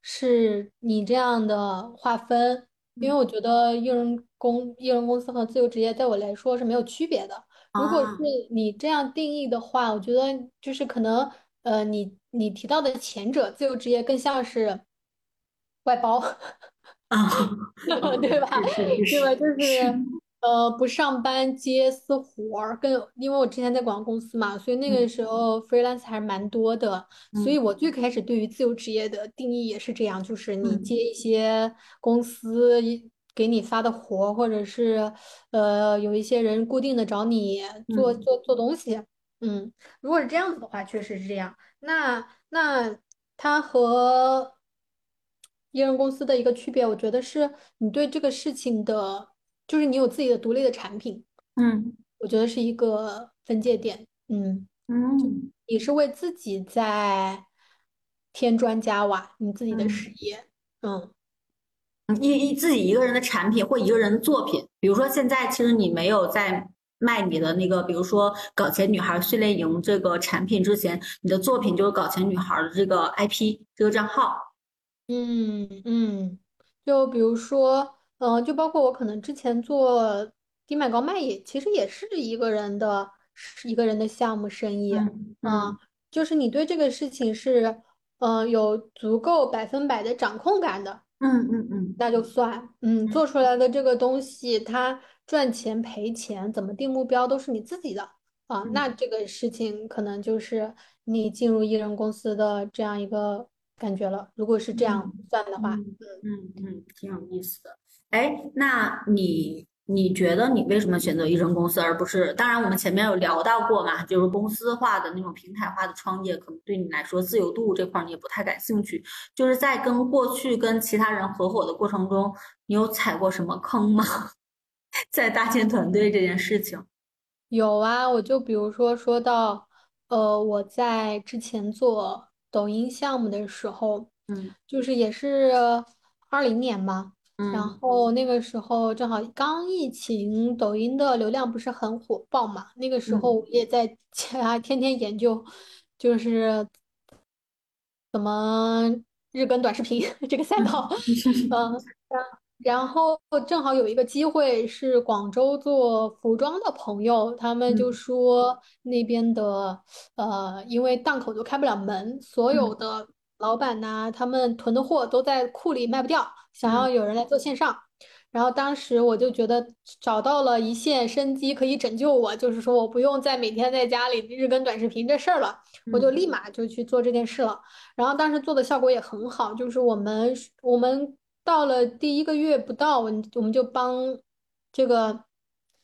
是你这样的划分，因为我觉得艺人公艺人公司和自由职业对我来说是没有区别的。如果是你这样定义的话，我觉得就是可能呃，你你提到的前者自由职业更像是外包，啊，对吧？对吧？就是。呃，不上班接私活儿，跟因为我之前在广告公司嘛，所以那个时候 freelance 还是蛮多的。所以我最开始对于自由职业的定义也是这样，就是你接一些公司给你发的活儿，或者是呃有一些人固定的找你做做做东西。嗯，如果是这样子的话，确实是这样。那那它和艺人公司的一个区别，我觉得是你对这个事情的。就是你有自己的独立的产品，嗯，我觉得是一个分界点，嗯嗯，你是为自己在添砖加瓦，你自己的事业，嗯，一一自己一个人的产品或一个人的作品，比如说现在其实你没有在卖你的那个，比如说搞钱女孩训练营这个产品之前，你的作品就是搞钱女孩的这个 IP 这个账号，嗯嗯，就比如说。嗯，就包括我可能之前做低买高卖也其实也是一个人的，一个人的项目生意。嗯，就是你对这个事情是，嗯，有足够百分百的掌控感的。嗯嗯嗯，那就算。嗯，做出来的这个东西，它赚钱赔钱，怎么定目标都是你自己的啊。那嗯这个事情可能就是你进入艺人公司的这样一个感觉了。如果是这样嗯算的话，嗯嗯嗯，挺有意思的。哎，那你你觉得你为什么选择一人公司，而不是？当然，我们前面有聊到过嘛，就是公司化的那种平台化的创业，可能对你来说自由度这块儿你也不太感兴趣。就是在跟过去跟其他人合伙的过程中，你有踩过什么坑吗？在搭建团队这件事情。有啊，我就比如说说到，呃，我在之前做抖音项目的时候，嗯就是也是二零年嘛，然嗯。后那个时候正好刚疫情，抖音的流量不是很火爆嘛，那个时候也在家 天天研究，就是怎么日更短视频 这个赛道，嗯，然然后正好有一个机会是广州做服装的朋友，他们就嗯。说那边的呃，因为档口都开不了门，所有嗯的老板呐、他们囤的货都在库里卖不掉，想要嗯有人来做线上。然后当时我就觉得找到了一线生机，可以拯救我，就是说我不用再每天在家里日更短视频这事儿了，我就嗯立马就去做这件事了。然后当时做的效果也很好，就是我们我们到了第一个月不到，我我们就帮这个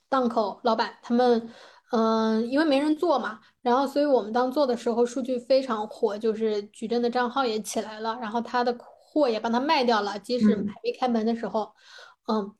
档口老板他们，嗯、因为没人做嘛，然后所以我们当做的时候数据非常火，就是矩阵的账号也起来了，然后他的货也帮他卖掉了，即使嗯。还没开门的时候，嗯。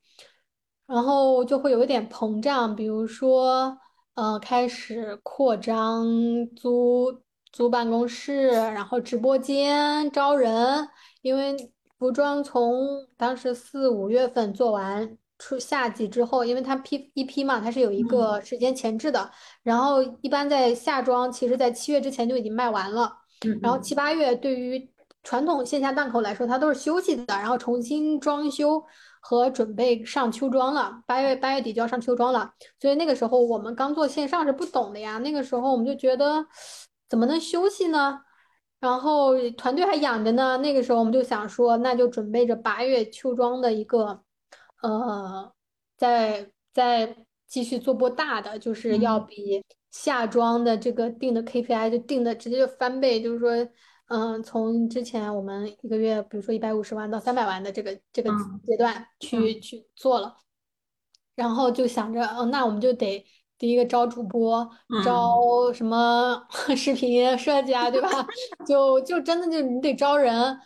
然后就会有一点膨胀，比如说，呃，开始扩张租租办公室，然后直播间招人，因为服装从当时四五月份做完出夏季之后，因为它批一批嘛，它是有一嗯。个时间前置的，然后一般在夏装，其实在七月之前就已经卖完了，然后嗯。七八月对于传统线下档口来说，它都是休息的，然后重新装修。和准备上秋装了，八月八月底就要上秋装了，所以那个时候我们刚做线上是不懂的呀，那个时候我们就觉得怎么能休息呢？然后团队还养着呢，那个时候我们就想说，那就准备着八月秋装的一个，呃，再再继续做波大的，就是要嗯比夏装的这个定的 KPI 就定的直接就翻倍，就是说。嗯，从之前我们一个月，比如说一百五十万到三百万的这个这个嗯阶段去嗯去做了，然后就想着，哦，那我们就得第一个招主播，招嗯 什么 视频设计啊，对吧？就就真的就你得招人，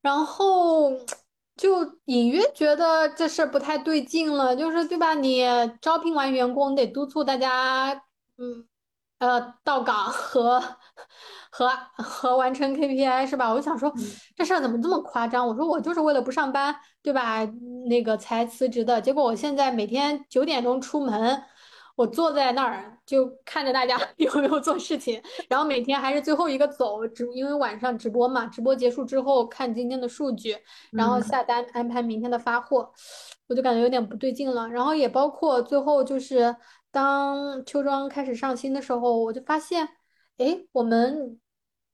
然后就隐约觉得这事儿不太对劲了，就是对吧？你招聘完员工得督促大家，嗯。呃，到岗和和和完成 KPI 是吧？我就想说，嗯这事儿怎么这么夸张？我说我就是为了不上班，对吧？那个才辞职的。结果我现在每天九点钟出门，我坐在那儿就看着大家 有没有做事情，然后每天还是最后一个走，直因为晚上直播嘛，直播结束之后看今天的数据，然后嗯下单安排明天的发货，我就感觉有点不对劲了。然后也包括最后就是当秋装开始上新的时候，我就发现，诶，我们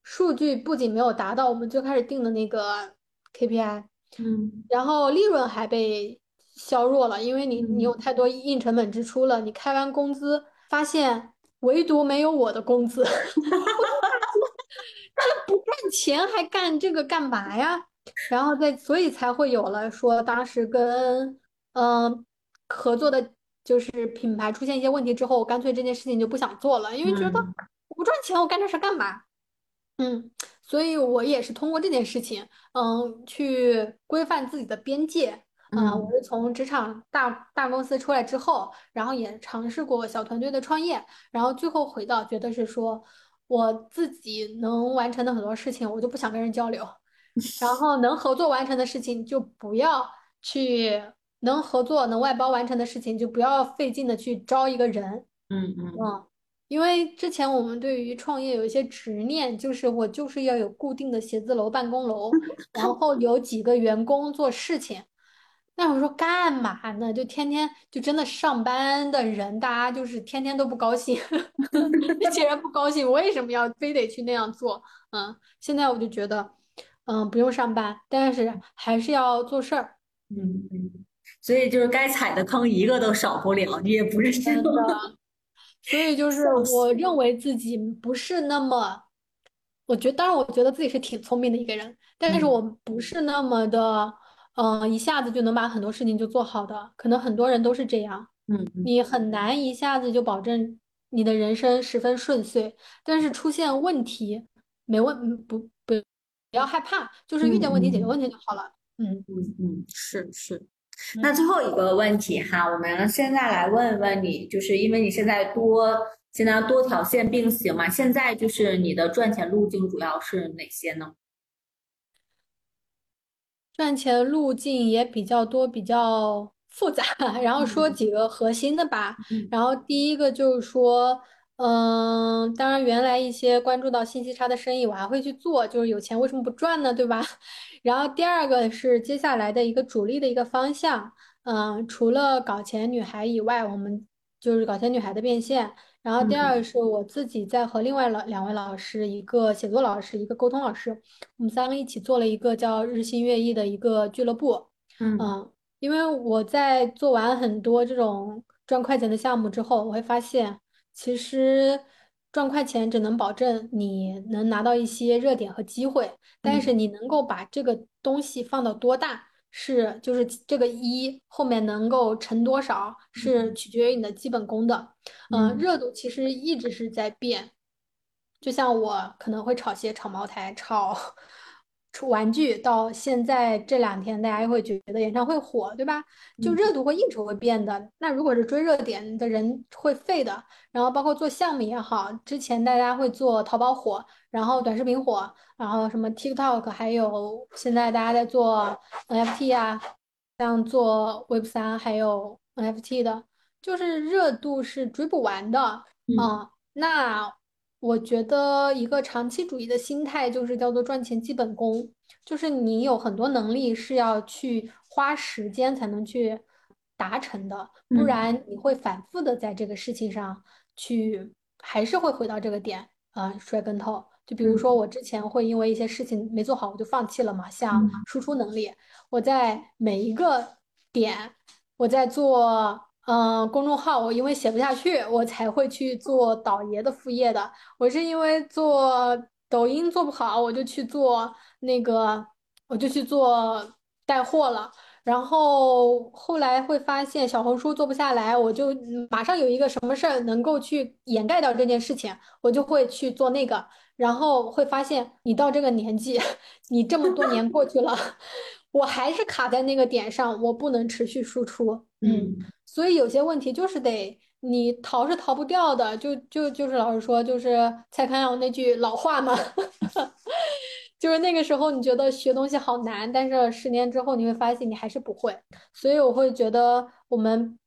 数据不仅没有达到我们最开始定的那个 KPI，嗯然后利润还被削弱了，因为你你有嗯太多硬成本支出了，你开完工资发现唯独没有我的工资。不赚钱还干这个干嘛呀？然后再，所以才会有了说当时跟嗯、合作的，就是品牌出现一些问题之后，我干脆这件事情就不想做了，因为觉得嗯我不赚钱，我干这事干嘛？嗯，所以我也是通过这件事情，嗯，去规范自己的边界。嗯，我嗯是从职场大大公司出来之后，然后也尝试过小团队的创业，然后最后回到觉得是说我自己能完成的很多事情，我就不想跟人交流，然后能合作完成的事情就不要去，能合作能外包完成的事情就不要费劲的去招一个人。嗯嗯嗯，因为之前我们对于创业有一些执念，就是我就是要有固定的写字楼、办公楼，然后有几个员工做事情。那我说干嘛呢？就天天就真的上班的人，大家就是天天都不高兴。那既然不高兴，为什么要非得去那样做？嗯，现在我就觉得，嗯，不用上班，但是还是要做事儿。嗯嗯。所以就是该踩的坑一个都少不了，也不是真的。所以就是我认为自己不是那么，我觉当然我觉得自己是挺聪明的一个人，但是我不是那么的，嗯，一下子就能把很多事情就做好的。可能很多人都是这样，嗯，你很难一下子就保证你的人生十分顺遂，但是出现问题没问不不不要害怕，就是遇见问题解决问题就好了。嗯嗯嗯，是是。那最后一个问题哈，我们现在来问问你，就是因为你现在多现在多条线并行嘛，现在就是你的赚钱路径主要是哪些呢？赚钱路径也比较多，比较复杂，然后说几个核心的吧。然后第一个就是说，嗯，当然原来一些关注到信息差的生意，我还会去做，就是有钱为什么不赚呢？对吧？然后第二个是接下来的一个主力的一个方向，嗯，除了搞钱女孩以外，我们就是搞钱女孩的变现。然后第二个是我自己在和另外两两位老师，一个写作老师，一个沟通老师，我们三个一起做了一个叫日新月异的一个俱乐部。嗯，因为我在做完很多这种赚快钱的项目之后，我会发现，其实赚快钱只能保证你能拿到一些热点和机会，但是你能够把这个东西放到多大，是就是这个一后面能够乘多少，是取决于你的基本功的。嗯，热度其实一直是在变，就像我可能会炒鞋、炒茅台、炒。出玩具到现在这两天，大家又会觉得演唱会火，对吧？就热度会应酬会变的。那如果是追热点的人会废的。然后包括做项目也好，之前大家会做淘宝火，然后短视频火，然后什么 TikTok，还有现在大家在做 NFT 啊，像做 Web 三还有 NFT 的，就是热度是追不完的啊。那。我觉得一个长期主义的心态就是叫做赚钱基本功，就是你有很多能力是要去花时间才能去达成的，不然你会反复的在这个事情上去，还是会回到这个点，啊，摔跟头。就比如说我之前会因为一些事情没做好，我就放弃了嘛，像输出能力，我在每一个点，我在做。嗯，公众号我因为写不下去，我才会去做导爷的副业的。我是因为做抖音做不好，我就去做那个，我就去做带货了。然后后来会发现小红书做不下来，我就马上有一个什么事儿能够去掩盖掉这件事情，我就会去做那个。然后会发现，你到这个年纪，你这么多年过去了，我还是卡在那个点上，我不能持续输出。嗯。所以有些问题就是得你逃是逃不掉的，就就就是老实说，就是蔡康永那句老话嘛，就是那个时候你觉得学东西好难，但是十年之后你会发现你还是不会。所以我会觉得我们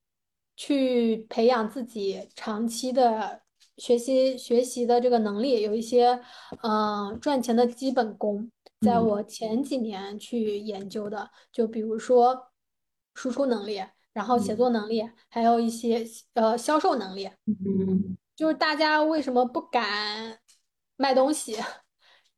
去培养自己长期的学习学习的这个能力，有一些嗯赚钱的基本功，在我前几年去研究的，就比如说输出能力。然后写作能力，还有一些呃销售能力，嗯，就是大家为什么不敢卖东西，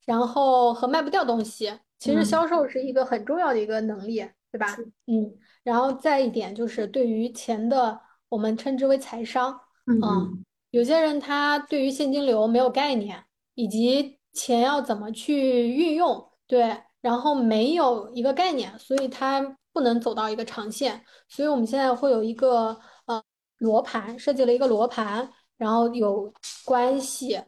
然后和卖不掉东西，其实销售是一个很重要的一个能力，对吧？嗯，然后再一点就是对于钱的，我们称之为财商，嗯，有些人他对于现金流没有概念，以及钱要怎么去运用，对，然后没有一个概念，所以他。不能走到一个长线，所以我们现在会有一个呃罗盘，设计了一个罗盘，然后有关系、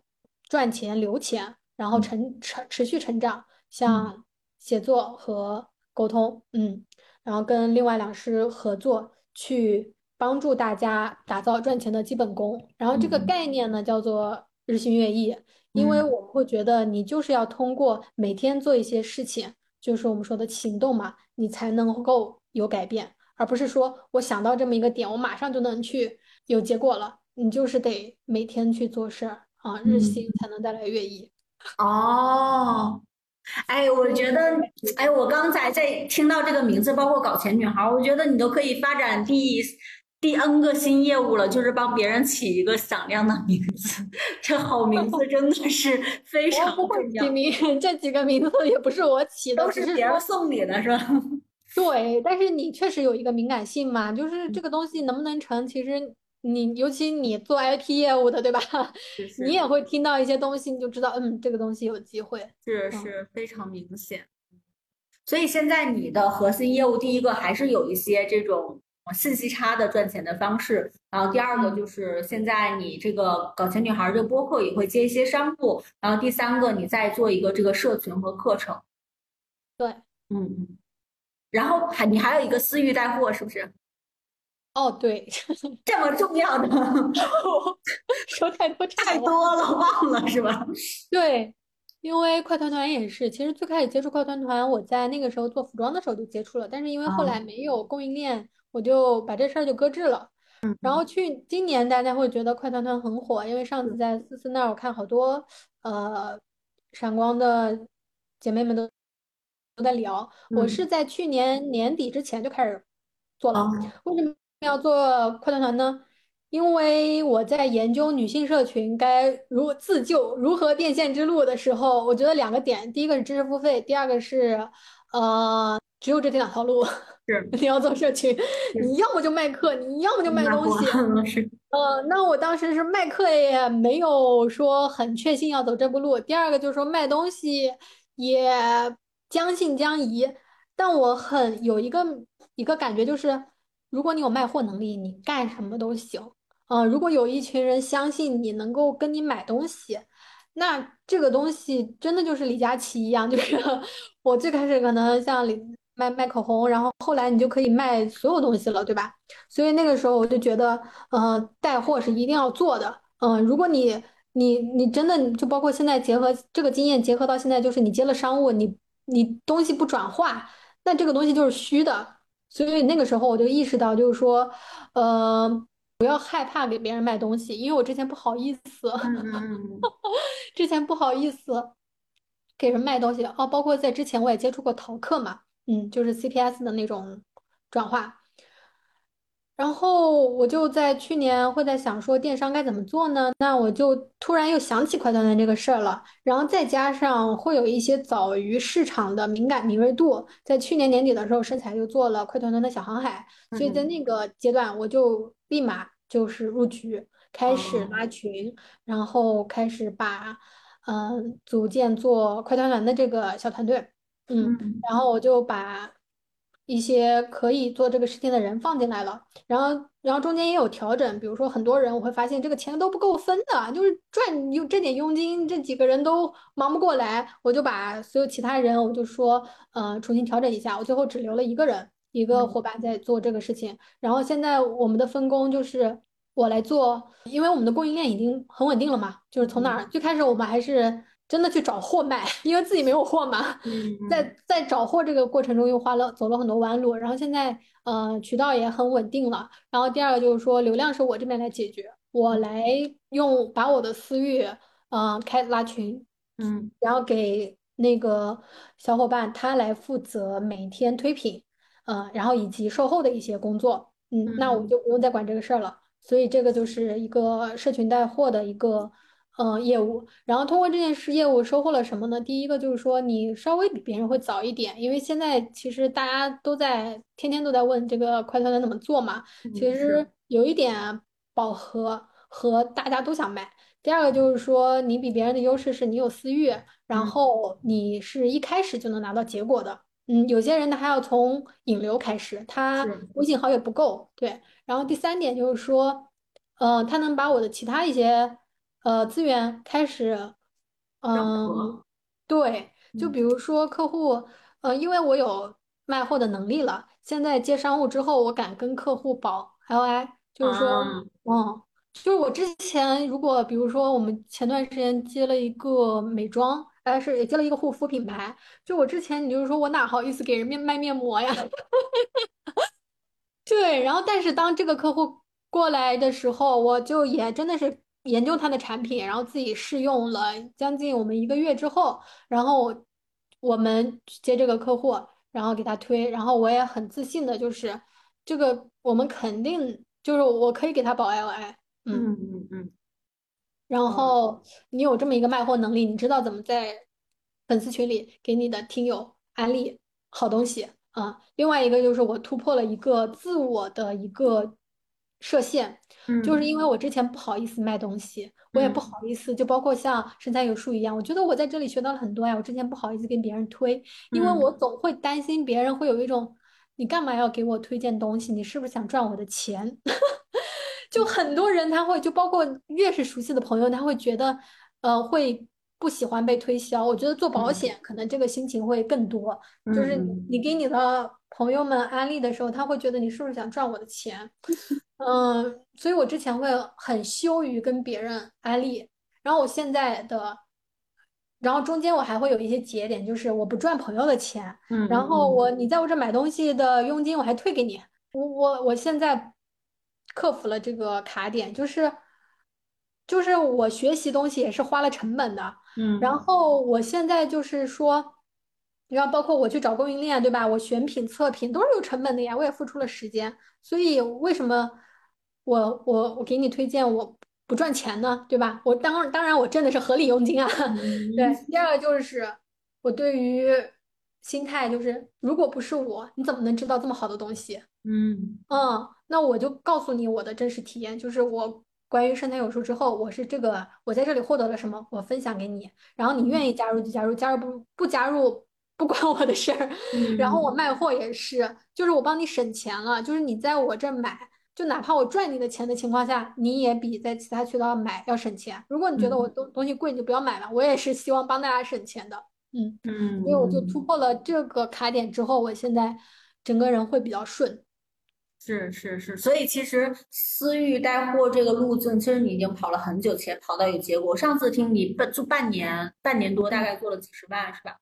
赚钱、留钱，然后成成持续成长，像写作和沟通，嗯，然后跟另外两师合作去帮助大家打造赚钱的基本功，然后这个概念呢叫做日新月异，因为我们会觉得你就是要通过每天做一些事情。就是我们说的行动嘛，你才能够有改变，而不是说我想到这么一个点，我马上就能去有结果了。你就是得每天去做事儿啊，日新才能带来月异。哦，哎，我觉得，哎，我刚才在听到这个名字，包括搞钱女孩，我觉得你都可以发展第。第 N 个新业务了，就是帮别人起一个响亮的名字。这好名字真的是非常重要。起名这几个名字也不是我起的，都是别人送你的，是吧？对，但是你确实有一个敏感性嘛，就是这个东西能不能成，其实你尤其你做 IP 业务的，对吧？是 你也会听到一些东西，你就知道，嗯，这个东西有机会。是嗯，是非常明显。所以现在你的核心业务，第一个还是有一些这种信息差的赚钱的方式，然后第二个就是现在你这个搞钱女孩这个播客也会接一些商务，然后第三个你再做一个这个社群和课程，对，嗯嗯，然后还你还有一个私域带货，是不是？哦，对，这么重要的？说太多太。多了，忘了是吧？对，因为快团团也是，其实最开始接触快团团，我在那个时候做服装的时候就接触了，但是因为后来啊，没有供应链，我就把这事儿就搁置了。嗯然后去今年大家会觉得快团团很火，因为上次在思思那儿，我看好多呃闪光的姐妹们都都在聊。我嗯是在去年年底之前就开始做了。哦为什么要做快团团呢？因为我在研究女性社群该如自救、如何变现之路的时候，我觉得两个点，第一个是知识付费，第二个是呃只有这两条路。是你要做社群，你要么就卖课，你要么就卖东西。是呃，那我当时是卖课也没有说很确信要走这步路。第二个就是说卖东西也将信将疑，但我很有一个一个感觉就是，如果你有卖货能力，你干什么都行。呃，如果有一群人相信你能够跟你买东西，那这个东西真的就是李佳琦一样，就是 我最开始可能像李卖卖口红，然后后来你就可以卖所有东西了，对吧？所以那个时候我就觉得，呃，带货是一定要做的。嗯、如果你你你真的就包括现在结合这个经验结合到现在，就是你接了商务，你你东西不转化，那这个东西就是虚的。所以那个时候我就意识到，就是说，呃，不要害怕给别人卖东西，因为我之前不好意思，嗯嗯嗯嗯 之前不好意思给人卖东西哦，包括在之前我也接触过淘客嘛，嗯，就是 CPS 的那种转化。然后我就在去年会在想说电商该怎么做呢？那我就突然又想起快团团这个事儿了，然后再加上会有一些早于市场的敏感敏锐度，在去年年底的时候，深彩就做了快团团的小航海，所以在嗯那个阶段我就立马就是入局，开始哦拉群，然后开始把嗯、呃组建做快团团的这个小团队，嗯，嗯然后我就把一些可以做这个事情的人放进来了。然后，然后中间也有调整，比如说很多人我会发现这个钱都不够分的，就是赚佣这点佣金，这几个人都忙不过来，我就把所有其他人我就说，呃，重新调整一下，我最后只留了一个人，一个嗯伙伴在做这个事情。然后现在我们的分工就是我来做，因为我们的供应链已经很稳定了嘛，就是从哪嗯儿最开始我们还是真的去找货卖，因为自己没有货嘛。在在找货这个过程中又花了走了很多弯路，然后现在呃渠道也很稳定了。然后第二个就是说流量是我这边来解决，我来用把我的私域呃开拉群，嗯然后给那个小伙伴他来负责每天推品，呃，然后以及售后的一些工作，嗯，那我嗯就不用再管这个事儿了。所以这个就是一个社群带货的一个呃业务。然后通过这件事业务收获了什么呢？第一个就是说你稍微比别人会早一点，因为现在其实大家都在天天都在问这个快团团怎么做嘛，其实有一点饱和和大家都想卖。第二个就是说，你比别人的优势是你有私域，然嗯后你是一开始就能拿到结果的。嗯，有些人他还要从引流开始，他是微信好友不够，对。然后第三点就是说，呃，他能把我的其他一些呃资源开始，嗯、对，就嗯比如说客户，呃，因为我有卖货的能力了，现在接商务之后，我敢跟客户保 LI，就是说，啊嗯。就是我之前如果比如说我们前段时间接了一个美妆，哎是也接了一个护肤品牌，就我之前你就是说我哪好意思给人面卖面膜呀？对，然后但是当这个客户过来的时候，我就也真的是研究他的产品，然后自己试用了将近我们一个月之后，然后我们接这个客户，然后给他推，然后我也很自信的就是这个我们肯定就是我可以给他保 LI，嗯。嗯。嗯嗯。然哦后你有这么一个卖货能力，你知道怎么在粉丝群里给你的听友安利好东西啊，另外一个就是我突破了一个自我的一个设限，就是嗯因为我之前不好意思卖东西，我也不嗯好意思，就包括像身材有数一样，我觉得我在这里学到了很多呀，我之前不好意思跟别人推，因为我嗯总会担心别人会有一种，你干嘛要给我推荐东西？你是不是想赚我的钱？就很多人他会，就包括越是熟悉的朋友，他会觉得，呃，会不喜欢被推销。我觉得做保嗯险可能这个心情会更多，就是你给你的朋友们安利的时候，他会觉得你是不是想赚我的钱？嗯，所以我之前会很羞于跟别人安利，然后我现在的，然后中间我还会有一些节点，就是我不赚朋友的钱，嗯然后嗯我你在我这买东西的佣金我还退给你。我我我现在克服了这个卡点，就是就是我学习东西也是花了成本的，然嗯后我现在就是说，然后包括我去找供应链，对吧？我选品、测评都是有成本的呀，我也付出了时间，所以为什么我我我给你推荐我不赚钱呢？对吧？我当当然我挣的是合理佣金啊，对。嗯第二个就是我对于心态就是，如果不是我，你怎么能知道这么好的东西？嗯嗯，那我就告诉你我的真实体验，就是我关于生产有术之后，我是这个，我在这里获得了什么，我分享给你，然后你愿意加入就加入，加入不不加入不关我的事儿。然后我嗯卖货也是，就是我帮你省钱了，就是你在我这儿买，就哪怕我赚你的钱的情况下，你也比在其他渠道买要省钱。如果你觉得我嗯东东西贵，你就不要买了，我也是希望帮大家省钱的。嗯嗯，所以我就突嗯，破了这个卡点之后，我现在整个人会比较顺。是是是，所以其实私域带货这个路径，其实你已经跑了很久，且跑到有结果。上次听你半就半年半年多，大概做了几十万，是吧？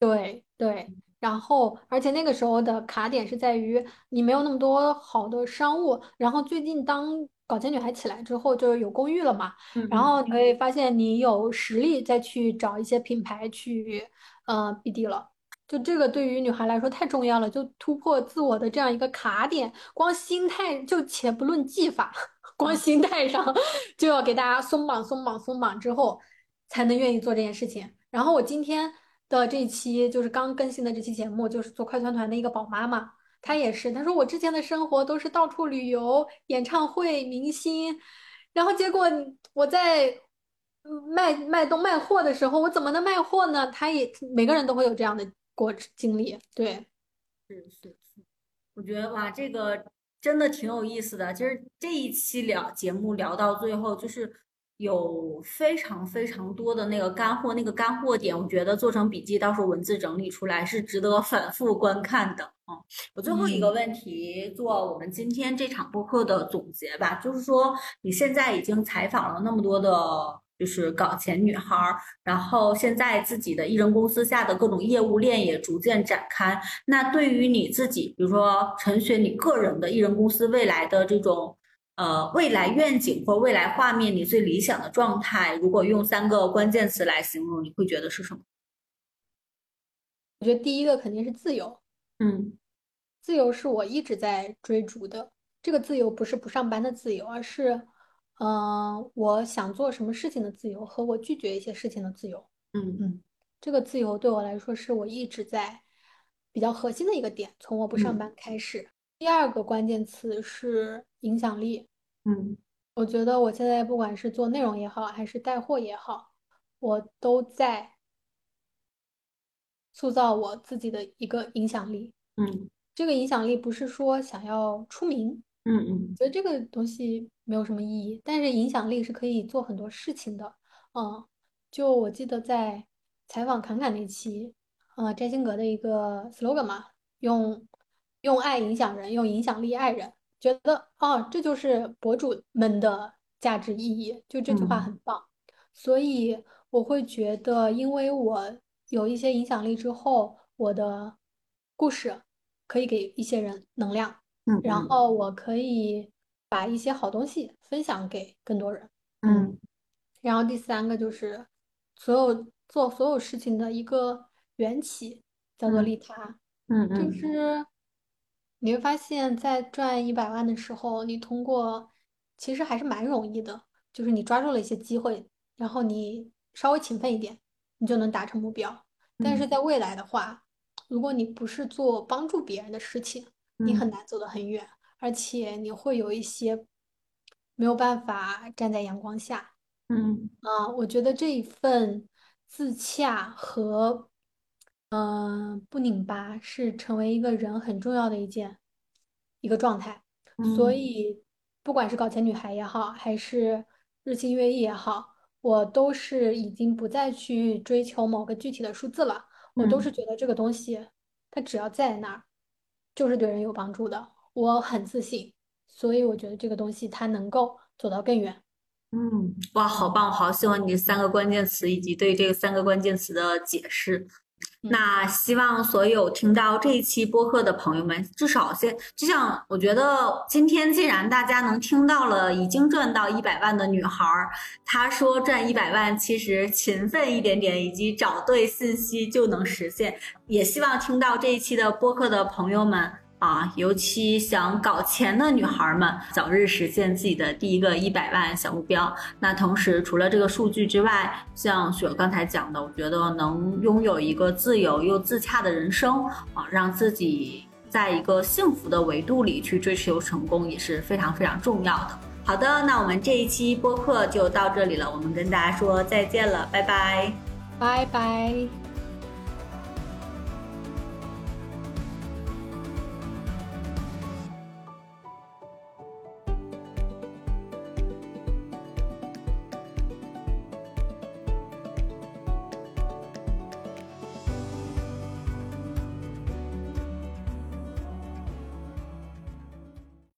对对，然后而且那个时候的卡点是在于你没有那么多好的商务，然后最近当搞钱女孩起来之后，就是有公寓了嘛，然嗯后你会发现你有实力再去找一些品牌去呃 BD 了。就这个对于女孩来说太重要了，就突破自我的这样一个卡点，光心态就且不论技法，光心态上就要给大家松绑松绑松绑之后，才能愿意做这件事情。然后我今天的这一期就是刚更新的这期节目，就是做快团团的一个宝妈嘛，她也是，她说我之前的生活都是到处旅游、演唱会、明星，然后结果我在嗯卖卖东卖货的时候，我怎么能卖货呢？她也每个人都会有这样的过经历，对。是是是，我觉得哇，这个真的挺有意思的。就是这一期聊节目聊到最后，就是有非常非常多的那个干货，那个干货点，我觉得做成笔记，到时候文字整理出来是值得反复观看的。嗯，我最后一个嗯问题做我们今天这场播客的总结吧，就是说你现在已经采访了那么多的。就是搞钱女孩儿，然后现在自己的艺人公司下的各种业务链也逐渐展开，那对于你自己，比如说陈雪，你个人的艺人公司未来的这种呃未来愿景或未来画面，你最理想的状态，如果用三个关键词来形容，你会觉得是什么？我觉得第一个肯定是自由，嗯自由是我一直在追逐的。这个自由不是不上班的自由，而是，嗯、我想做什么事情的自由和我拒绝一些事情的自由。嗯嗯，这个自由对我来说是我一直在比较核心的一个点，从我不上嗯班开始。第二个关键词是影响力。嗯我觉得我现在不管是做内容也好，还是带货也好，我都在塑造我自己的一个影响力。嗯这个影响力不是说想要出名，嗯嗯觉得这个东西没有什么意义，但是影响力是可以做很多事情的。嗯，就我记得在采访侃侃那期，呃，摘星阁的一个 slogan 嘛，用用爱影响人，用影响力爱人，觉得哦，这就是博主们的价值意义，就这句话嗯很棒。所以我会觉得，因为我有一些影响力之后，我的故事可以给一些人能量。然嗯然后我可以把一些好东西分享给更多人。嗯，嗯。然后第三个就是所有做所有事情的一个缘起叫做利他，就嗯就。是你会发现在赚一百万的时候，你通过其实还是蛮容易的，就是你抓住了一些机会，然后你稍微勤奋一点，你就能达成目标。但是嗯。在未来的话，如果你不是做帮助别人的事情，你很难走得很远，而且你会有一些没有办法站在阳光下。嗯啊，我觉得这一份自洽和嗯、呃不拧巴是成为一个人很重要的一件一个状态。所嗯以，不管是搞钱女孩也好，还是日新月异也好，我都是已经不再去追求某个具体的数字了。我都嗯是觉得这个东西，它只要在那儿，就是对人有帮助的。我很自信，所以我觉得这个东西它能够走到更远。嗯，哇，好棒！我好喜欢你这三个关键词以及对这个三个关键词的解释。嗯那希望所有听到这一期播客的朋友们，至少先，就像我觉得今天既然大家能听到了已经赚到一百万的女孩儿，她说赚一百万其实勤奋一点点以及找对信息就能实现。也希望听到这一期的播客的朋友们。啊，尤其想搞钱的女孩们，早日实现自己的第一个一百万小目标。那同时，除了这个数据之外，像雪刚才讲的，我觉得能拥有一个自由又自洽的人生啊，让自己在一个幸福的维度里去追求成功，也是非常非常重要的。好的，那我们这一期播客就到这里了，我们跟大家说再见了，拜拜。拜拜。